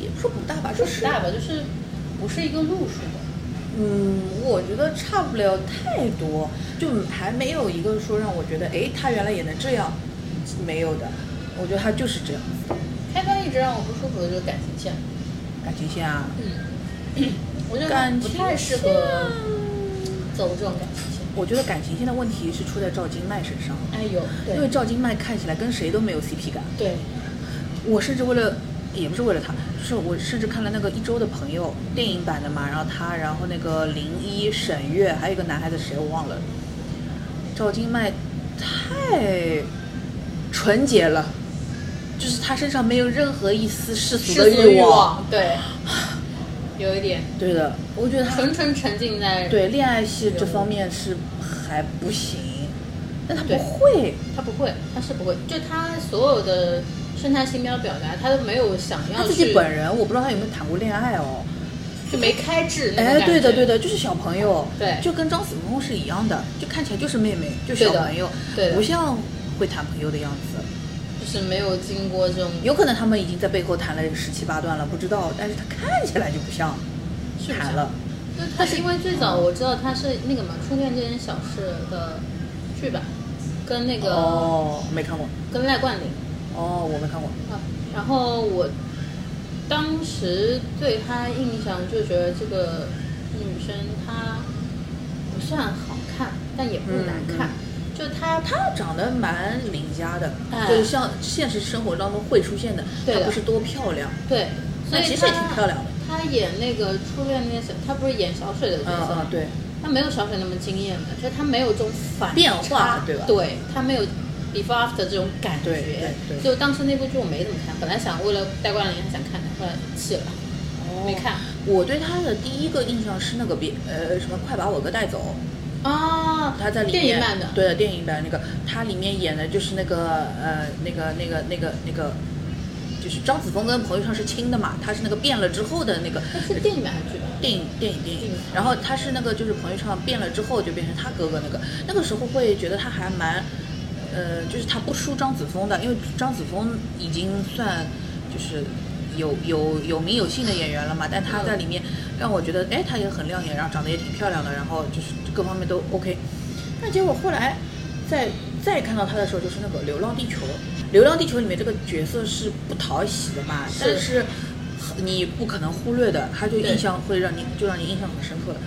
也不是不大吧，就是不大吧，就是不是一个路数的。嗯，我觉得差不了太多，就还没有一个说让我觉得，哎，他原来也能这样，没有的。我觉得他就是这样。子，开端一直让我不舒服的就是感情线，感情线啊，嗯，我觉得不感情太适合走这种感情线。我觉得感情线的问题是出在赵今麦身上，哎有，因为赵今麦看起来跟谁都没有 CP 感。对，我甚至为了，也不是为了他，就是我甚至看了那个一周的朋友电影版的嘛，然后他，然后那个林一、沈月，还有一个男孩子谁我忘了，赵今麦太纯洁了，就是他身上没有任何一丝世俗的欲望。对，有一点对的，我觉得他纯纯沉浸在，对恋爱戏这方面是还不行，但他不会。他不会，他是不会，就他所有的生态性标表达，他都没有想要他自己本人，我不知道他有没有谈过恋爱哦。就没开智那哎，对的对的，就是小朋友，对就跟张子枫是一样的，就看起来就是妹妹，就小朋友，对的不像会谈朋友的样子。就是没有经过这种有可能他们已经在背后谈了十七八段了，不知道，但是他看起来就不像是谈了。就他是因为最早我知道他是那个嘛《初恋这件小事》的剧吧，跟那个、哦，没看过。跟赖冠霖哦，我没看过。啊，然后我当时对她印象就觉得这个女生她不算好看，但也不难看，就她她长得蛮邻家的，哎。就是像现实生活当中会出现的，她不是多漂亮，对，所以但其实也挺漂亮的。她演那个初恋那件小，她不是演小水的角嗯色吗嗯，？对，她没有小水那么惊艳的，就她没有这种反变化差对吧？对，她没有 before after 这种感觉。对对对。就当时那部剧我没怎么看，本来想为了戴冠霖还想看的，后来弃了，没看。我对他的第一个印象是那个别呃什么快把我哥带走，啊，他在里面电影版的，对的电影版那个，他里面演的就是那个呃那个那个那个那个，就是张子枫跟彭昱畅是亲的嘛，他是那个变了之后的那个那是电影版还是剧电影电影电影，然后他是那个就是彭昱畅变了之后就变成他哥哥那个，那个时候会觉得他还蛮，呃，就是他不输张子枫的，因为张子枫已经算就是有有有名有姓的演员了嘛，但他在里面让我觉得，哎，他也很亮眼，然后长得也挺漂亮的，然后就是各方面都 OK，但结果后来再再看到他的时候，就是那个《流浪地球》，《流浪地球》里面这个角色是不讨喜的嘛，但是你不可能忽略的，他就印象会让你就让你印象很深刻的。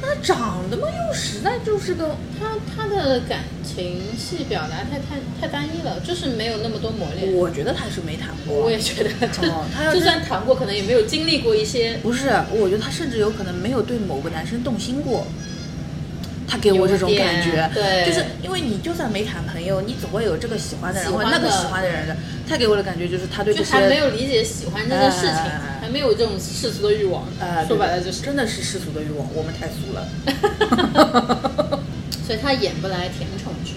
那他长得嘛，又实在就是个他他的感情戏表达太太太单一了，就是没有那么多磨练。我觉得他是没谈过。我也觉得，哦他就算谈过，可能也没有经历过一些。不是，我觉得他甚至有可能没有对某个男生动心过。他给我这种感觉，对，就是因为你就算没谈朋友，你总会有这个喜欢的人或那个喜欢的人的。他给我的感觉就是他对这些还没有理解喜欢这件事情，哎还没有这种世俗的欲望。呃，说白了就是，真的是世俗的欲望，我们太俗了。所以他演不来甜宠剧，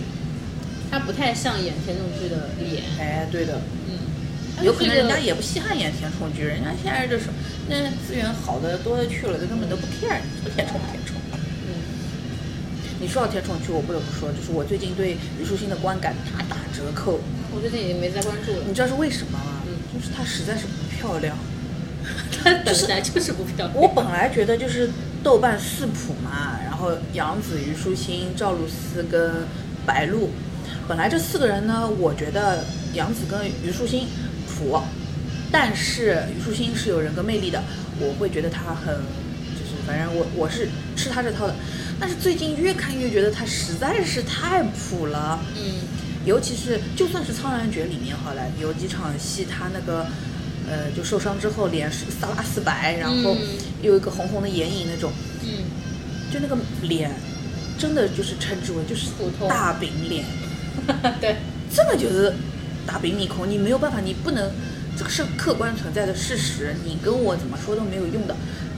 他不太像演甜宠剧的脸。哎，对的，嗯，有可能人家也也不稀罕演甜宠剧，人家现在就是那资源好的多的去了，他根本都不 care 甜宠不甜宠。嗯，你说到甜宠剧，我不得不说，就是我最近对虞书欣的观感大打折扣。我最近已经没再关注了。你知道是为什么吗？嗯就是她实在是不漂亮。她本来就是不漂亮。我本来觉得就是豆瓣四普嘛，然后杨紫、虞书欣、赵露思跟白鹿，本来这四个人呢，我觉得杨紫跟虞书欣普，但是虞书欣是有人格魅力的，我会觉得她很，就是反正我我是吃她这套的，但是最近越看越觉得他实在是太普了。嗯，尤其是就算是《苍兰诀》里面好了，有几场戏，他那个呃，就受伤之后脸是撒拉丝白，然后嗯。有一个红红的眼影那种，嗯，就那个脸，真的就是称之为就是大饼脸，对，真的就是大饼面孔，你没有办法，你不能，这个是客观存在的事实，你跟我怎么说都没有用的。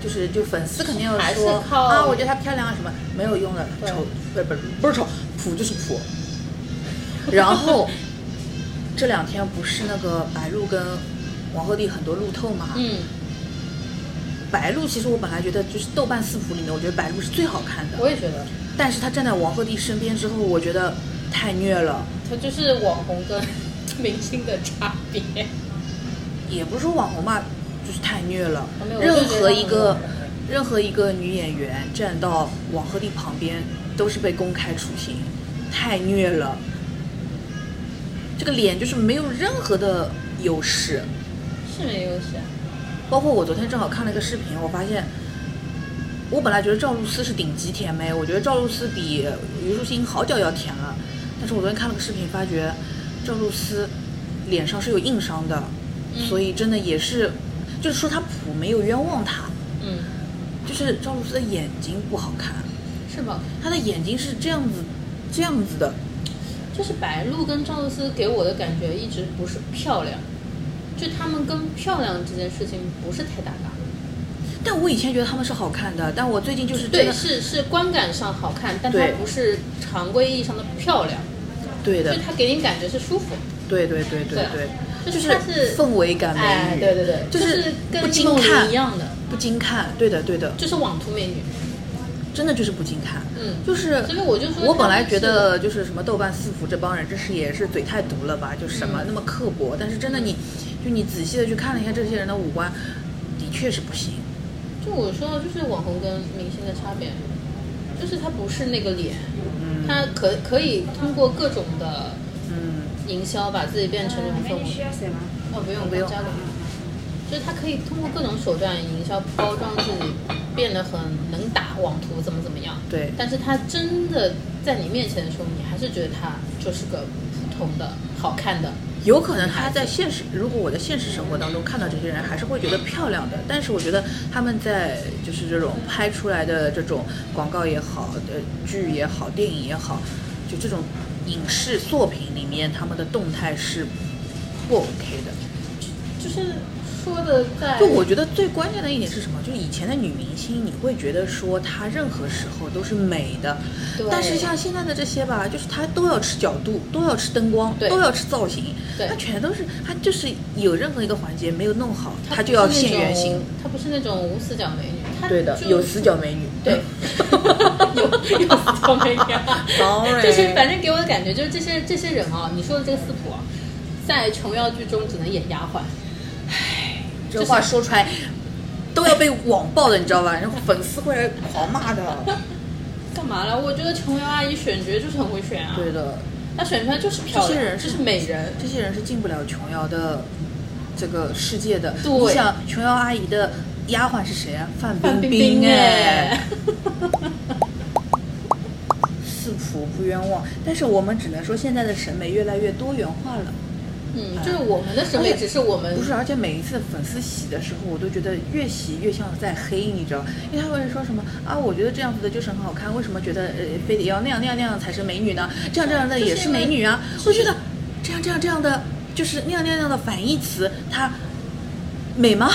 就是就粉丝肯定要说靠啊，我觉得她漂亮啊什么，没有用的，丑不是不是不是丑，普就是普。然后 这两天不是那个白鹿跟王鹤棣很多路透嘛，嗯，白鹿其实我本来觉得就是豆瓣四普里面，我觉得白鹿是最好看的，我也觉得，但是她站在王鹤棣身边之后，我觉得太虐了。她就是网红跟 明星的差别。也不是说网红吧，就是太虐了。任何一个任何一个女演员站到王鹤棣旁边，都是被公开处刑，太虐了。这个脸就是没有任何的优势，是没优势啊。包括我昨天正好看了一个视频，我发现，我本来觉得赵露思是顶级甜妹，我觉得赵露思比虞书欣好脚要甜了，但是我昨天看了个视频，发觉赵露思脸上是有硬伤的，嗯所以真的也是，就是说他普没有冤枉他，嗯，就是赵露思的眼睛不好看，是吗？她的眼睛是这样子这样子的，就是白鹿跟赵露思给我的感觉一直不是漂亮，就他们跟漂亮这件事情不是太搭嘎。但我以前觉得他们是好看的，但我最近就是真对，的是是观感上好看，但它不是常规意义上的漂亮，对的。就，它给你感觉是舒服。对对对对对。对，就就是氛围感美女，哎，对对对，就就是不跟经梦看玲一样的，不经看，对的对的，就是网图美女。真的就是不经看。嗯，就是，所以我就说我本来觉得就是什么豆瓣四福这帮人，这是也是嘴太毒了吧？就什么嗯那么刻薄，但是真的你，就你仔细的去看了一下这些人的五官，的确是不行。就我说的就是网红跟明星的差别，就是他不是那个脸，嗯他可可以通过各种的嗯，营销把自己变成那种氛围。需要水吗？哦，不用不用。就是他可以通过各种手段营销包装自己，变得很能打网图，怎么怎么样。对但是他真的在你面前的时候，你还是觉得他就是个普通的、好看的。有可能他在现实，如果我在现实生活当中看到这些人，还是会觉得漂亮的。但是我觉得他们在就是这种拍出来的这种广告也好，呃，剧也好，电影也好，就这种影视作品里面他们的动态是不 OK 的。就是说的在，就我觉得最关键的一点是什么？就是以前的女明星，你会觉得说她任何时候都是美的，对但是像现在的这些吧，就是她都要吃角度，都要吃灯光，都要吃造型，她全都是她就是有任何一个环节没有弄好，她她就要现原形。她不是那种无死角美女，她对的，有死角美女。对，有有死角美女啊 Sorry 就是反正给我的感觉就是这些这些人啊，你说的这个四普啊，在琼瑶剧中只能演丫鬟，唉这话说出来都要被网暴的，你知道吧？然后粉丝会来狂骂的。干嘛了？我觉得琼瑶阿姨选角就是很会选啊，对的，她选出来就是漂亮，这些人就是美人，这些人是进不了琼瑶的这个世界的。对你想琼瑶阿姨的丫鬟是谁啊？范范冰冰冰哎哎，四普不冤枉。但是我们只能说现在的审美越来越多元化了。嗯，就是我们的审美只是我们不是，而且每一次粉丝洗的时候，我都觉得越洗越像在黑，你知道？因为他会说什么啊，我觉得这样子的就是很好看，为什么觉得呃非得要那样那样那样才是美女呢？这样这样的也是美女啊！我觉得这样这样这样的就是那样那样那样的反义词，它美吗？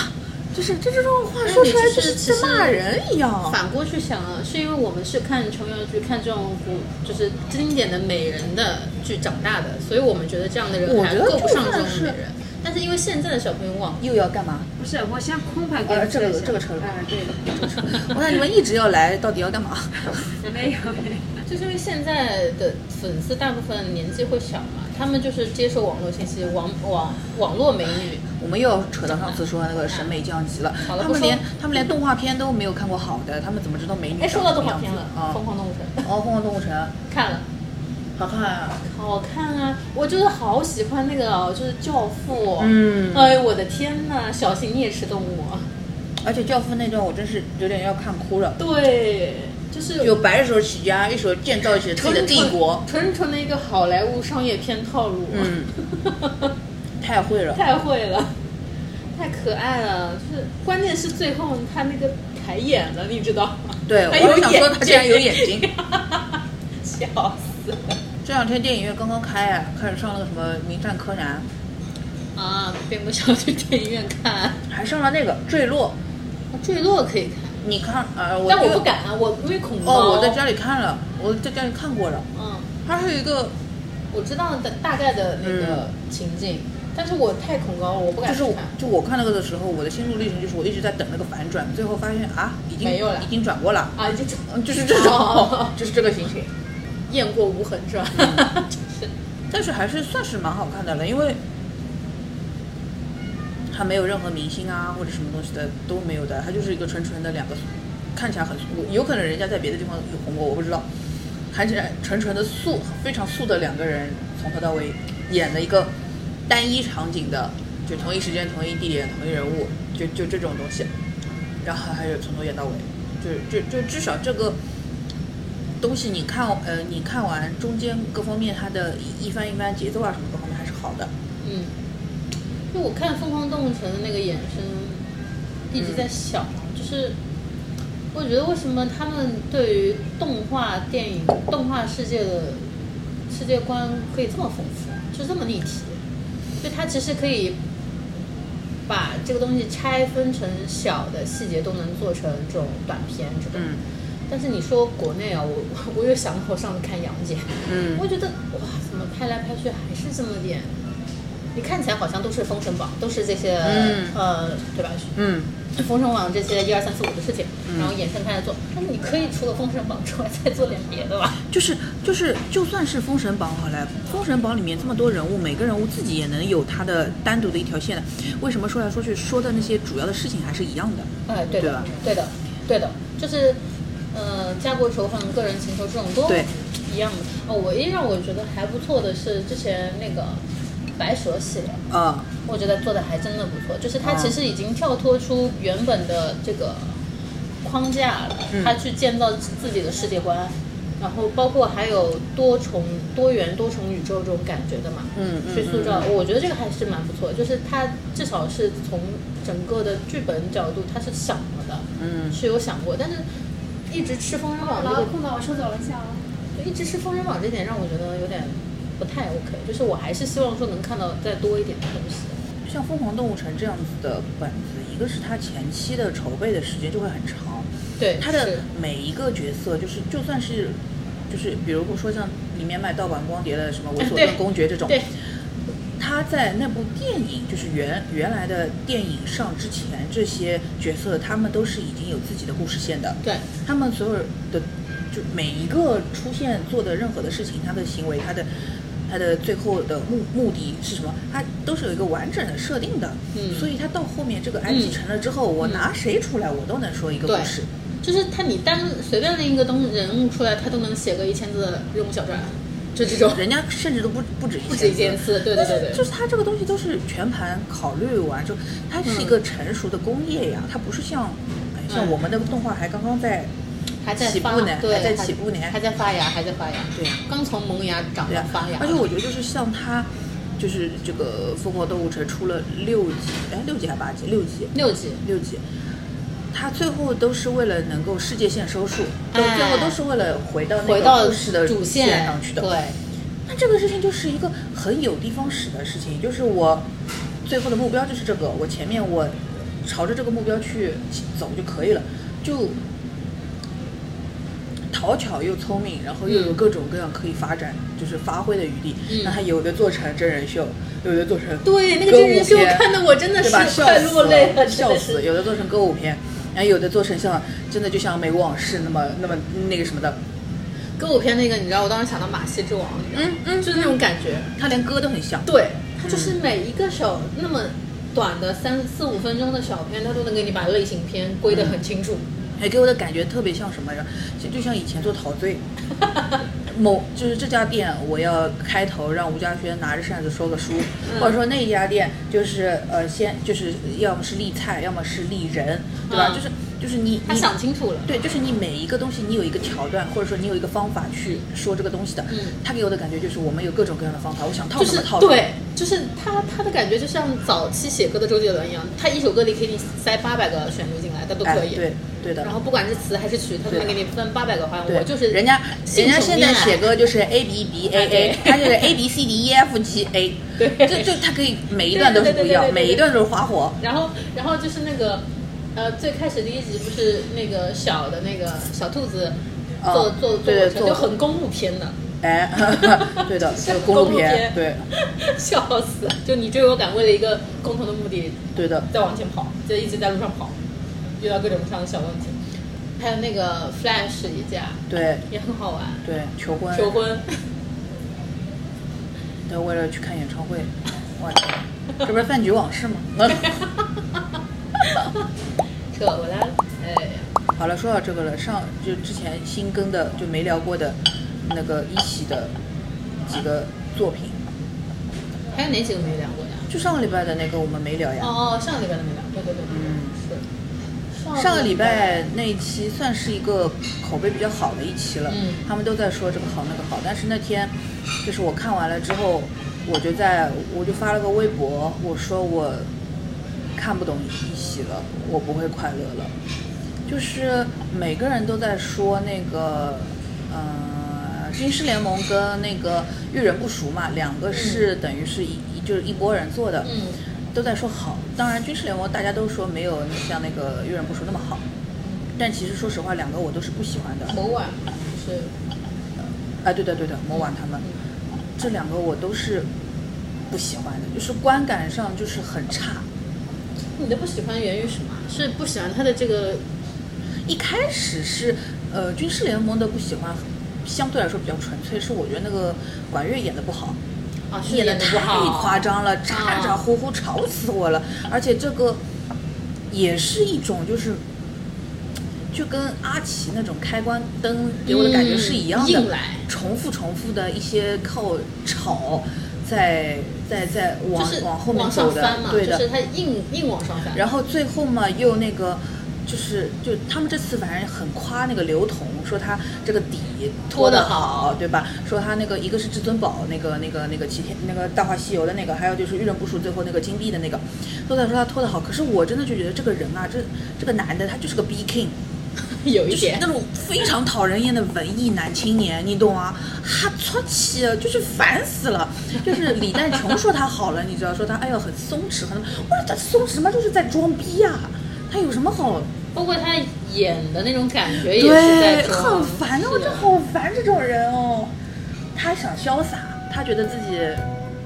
就是这这种话说出来就是在其实骂人一样。反过去想啊，是因为我们是看琼瑶剧、看这种古就是经典的美人的剧长大的，所以我们觉得这样的人还够不上这种美人。但是因为现在的小朋友忘，又要干嘛？不是，我先空盘给这个这个车了哎，对的，我看你们一直要来，到底要干嘛？没有没有。就是因为现在的粉丝大部分年纪会小嘛，他们就是接受网络信息，网网网络美女。我们又要扯到上次说那个审美降级了。他们连他们连动画片都没有看过好的，他们怎么知道美女哎，说到动画片了，啊？《疯狂动物城》哦，疯狂动物城看了，好看啊！好看啊！我就是好喜欢那个哦，就是《教父》。嗯哎，我的天呐，小型啮齿动物。而且教父那段我真是有点要看哭了。对，就是就白手起家，一手建造起了自己的帝国，纯纯的一个好莱坞商业片套路。嗯，太会了。太会了，太可爱了。就是关键是最后他那个抬眼了，你知道吗？对，我有我想说他竟然有眼睛。笑死了。这两天电影院刚刚开啊，开始上那个什么《名侦探柯南啊，并不想去电影院看，》，还上了那个《坠落坠落可以看，》。你看，呃，我但我不敢啊，我因为恐高。哦，我在家里看了，我在家里看过了。嗯，它是一个，我知道的大概的那个情境，但是我太恐高了，我不敢就是。就我看那个的时候，我的心路历程就是我一直在等那个反转，最后发现啊，已经没有了已经转过了，啊，就转，就是这种，哦就是这个心情。雁过无痕是吧？嗯 就是但是还是算是蛮好看的了，因为它没有任何明星啊或者什么东西的都没有的，它就是一个纯纯的两个，看起来很素，有可能人家在别的地方有红过，我不知道。看起来纯纯的素，非常素的两个人，从头到尾演了一个单一场景的，就同一时间、同一地点、同一人物，就就这种东西，然后还有从头演到尾，就就就至少这个东西你看，呃，你看完中间各方面它的一一番一番节奏啊什么各方面还是好的。嗯，就我看《疯狂动物城》的那个衍生，一直在想，就是我觉得为什么他们对于动画电影、动画世界的世界观可以这么丰富，就这么立体，就它其实可以把这个东西拆分成小的细节，都能做成这种短片这种。嗯但是你说国内啊，我 我又想到我上次看杨戬，嗯我觉得哇，怎么拍来拍去还是这么点？你看起来好像都是《封神榜》，都是这些、嗯呃，对吧？嗯，《封神榜》这些一二三四五的事情，然后衍生开来做。但是你可以除了《封神榜》之外，再做点别的吧？就是就是，就算是《封神榜》好了，《封神榜》里面这么多人物，每个人物自己也能有他的单独的一条线的。为什么说来说去说的那些主要的事情还是一样的？哎，对的对的，对的，就是呃，家国仇恨、个人情仇这种都一样的。哦，唯一让我觉得还不错的是之前那个白蛇系列。啊、我觉得做的还真的不错，就是他啊其实已经跳脱出原本的这个框架了，它去建造自己的世界观，然后包括还有多重、多元、多重宇宙这种感觉的嘛，嗯嗯去塑造，我觉得这个还是蛮不错，就是他至少是从整个的剧本角度他是想了的，嗯是有想过，但是一直吃封神榜这个老碰到我收走了一。就一直吃《封神榜》这点让我觉得有点不太 OK，就是我还是希望说能看到再多一点的东西。像《疯狂动物城》这样子的本子，一个是它前期的筹备的时间就会很长，对，它的每一个角色，就是就算是，就是比如说像里面卖盗版光碟的什么 《猥琐对症公爵》这种，对他在那部电影就是原原来的电影上之前，这些角色他们都是已经有自己的故事线的，对他们所有的就每一个出现做的任何的事情，他的行为，他的他的最后的目目的是什么，他都是有一个完整的设定的。嗯所以他到后面这个 IP 成了之后，我嗯拿谁出来，我都能说一个故事。就是他你单随便拎一个东人物出来，他都能写个一千字的人物小传，就这种。人家甚至都不不止一不止一件次对对对对就是他这个东西都是全盘考虑完之后，它是一个成熟的工业呀，它不是像哎像嗯我们的动画还刚刚在还在起步呢，对，还在起步呢，还在发芽，还在发芽。对刚从萌芽长到发芽。而且我觉得就是像他，就是这个《疯狂动物城》出了六集，哎，六集还八集？六集，六集，六集。他最后都是为了能够世界线收束，都哎最后都是为了回到那回到个故事的主线上去的。对，那这个事情就是一个很有地方使的事情，就是我最后的目标就是这个，我前面我朝着这个目标去走就可以了，就讨巧又聪明，然后又有嗯各种各样可以发展，就是发挥的余地。嗯那他有的做成真人秀，有的做成对那个真人秀看的我真的是？笑快死落泪了笑死！有的做成歌舞片，然后有的做成像真的就像《美国往事》那么那么那个什么的，歌舞片那个，你知道，我当时想到《马戏之王》，你知道嗯嗯就是那种感觉。他连歌都很像。对，他就是每一个小那么短的三四五分钟的小片，他都能给你把类型片归得很清楚。哎，给我的感觉特别像什么呀？就就像以前做陶醉，某就是这家店，我要开头让吴嘉轩拿着扇子说个书，嗯或者说那一家店就是呃先就是要么是立菜，要么是立人，对吧？嗯就是就是你他你想清楚了。对，就是你每一个东西，你有一个桥段，或者说你有一个方法去说这个东西的。嗯他给我的感觉就是我们有各种各样的方法，我想套就是什么套什么。对，就是他他的感觉就像早期写歌的周杰伦一样，他一首歌里可以塞八百个旋律进来，他都哎可以。对对的。然后不管是词还是曲，他都能给你分八百个花我就是人家人家现在写歌就是 A B B A 哎 A，对他就是 A B C D E F G A，对就就他可以每一段都是不一样，每一段都是花火。然后，然后就是那个，呃，最开始第一集不是那个小的那个小兔子哦坐坐坐坐就很公路片的，哎，对的，这个 公路片，对 笑死！就你追我赶，为了一个共同的目的，对的，在往前跑，就一直在路上跑，遇到各种各样的小问题。还有那个 Flash 一家对也很好玩，对，求婚，求婚，对，为了去看演唱会，我天，这不是饭局往事吗？扯回来了，哎，好了，说到这个了，上就之前新更的就没聊过的那个一喜的几个作品，还有哪几个没聊过呀？就上个礼拜的那个我们没聊呀。哦哦，上个礼拜的没聊，对对对，嗯是。上个礼拜那一期算是一个口碑比较好的一期了，嗯他们都在说这个好那个好，但是那天就是我看完了之后，我就在我就发了个微博，我说我看不懂一席了，我不会快乐了，就是每个人都在说那个，呃，军师联盟跟那个遇人不熟嘛，两个是等于是一一就是一拨人做的，嗯，都在说好。当然，军师联盟大家都说没有像那个遇人不熟那么好，但其实说实话，两个我都是不喜欢的。某晚是啊，对的对的，某晚他们这两个我都是不喜欢的，就是观感上就是很差。你的不喜欢源于什么？是不喜欢他的这个一开始是呃军事联盟的不喜欢，相对来说比较纯粹，是我觉得那个管乐演的不好。演的太夸张了，咋咋呼呼，吵死我了！而且这个也是一种，就是就跟阿奇那种开关灯给我的感觉是一样的，嗯重复重复的一些靠吵在在在往、就是往后面走的，上翻嘛，对的。就是他硬硬往上翻。然后最后嘛，又那个，就是就他们这次反正很夸那个刘同，说他这个底拖得好，对吧？说他那个一个是至尊宝那个那个那个齐天那个大话西游的那个，还有就是遇人不淑最后那个金币的那个，都在说他拖得好。可是我真的就觉得这个人啊，这这个男的他就是个 B king。就是有一点那种非常讨人厌的文艺男青年，你懂啊？哈出气，就是烦死了。就是李诞穷说他好了，你知道，说他哎呦很松弛，很，我说他松弛吗？就是在装逼呀、他有什么好？包括他演的那种感觉也是在很烦的，我是真好烦这种人哦。他想潇洒，他觉得自己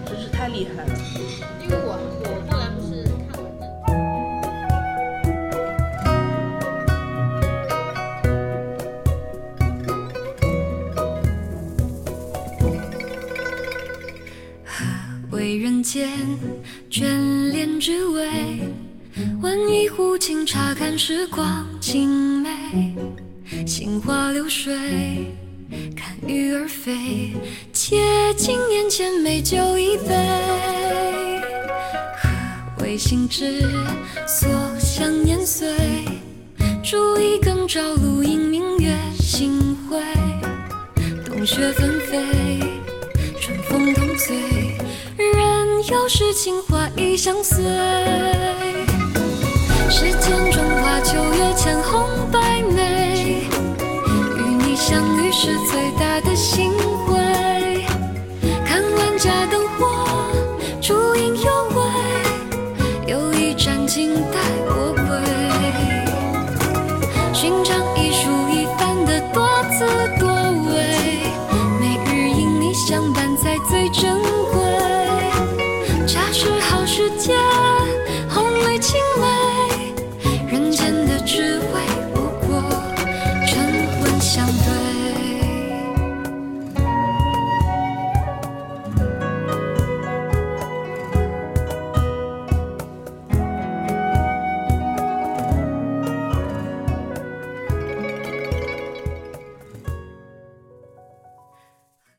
真是太厉害了。间眷恋之味，温一壶清茶，看时光静美。心花流水，看鱼儿飞，且尽眼前美酒一杯。何为心之所向年岁？煮一羹朝露映明月星辉。冬雪纷飞，春风同醉，又是情花已相随，世间中华秋月千红百媚，与你相遇是最大的幸会，看万家灯火，烛影拥。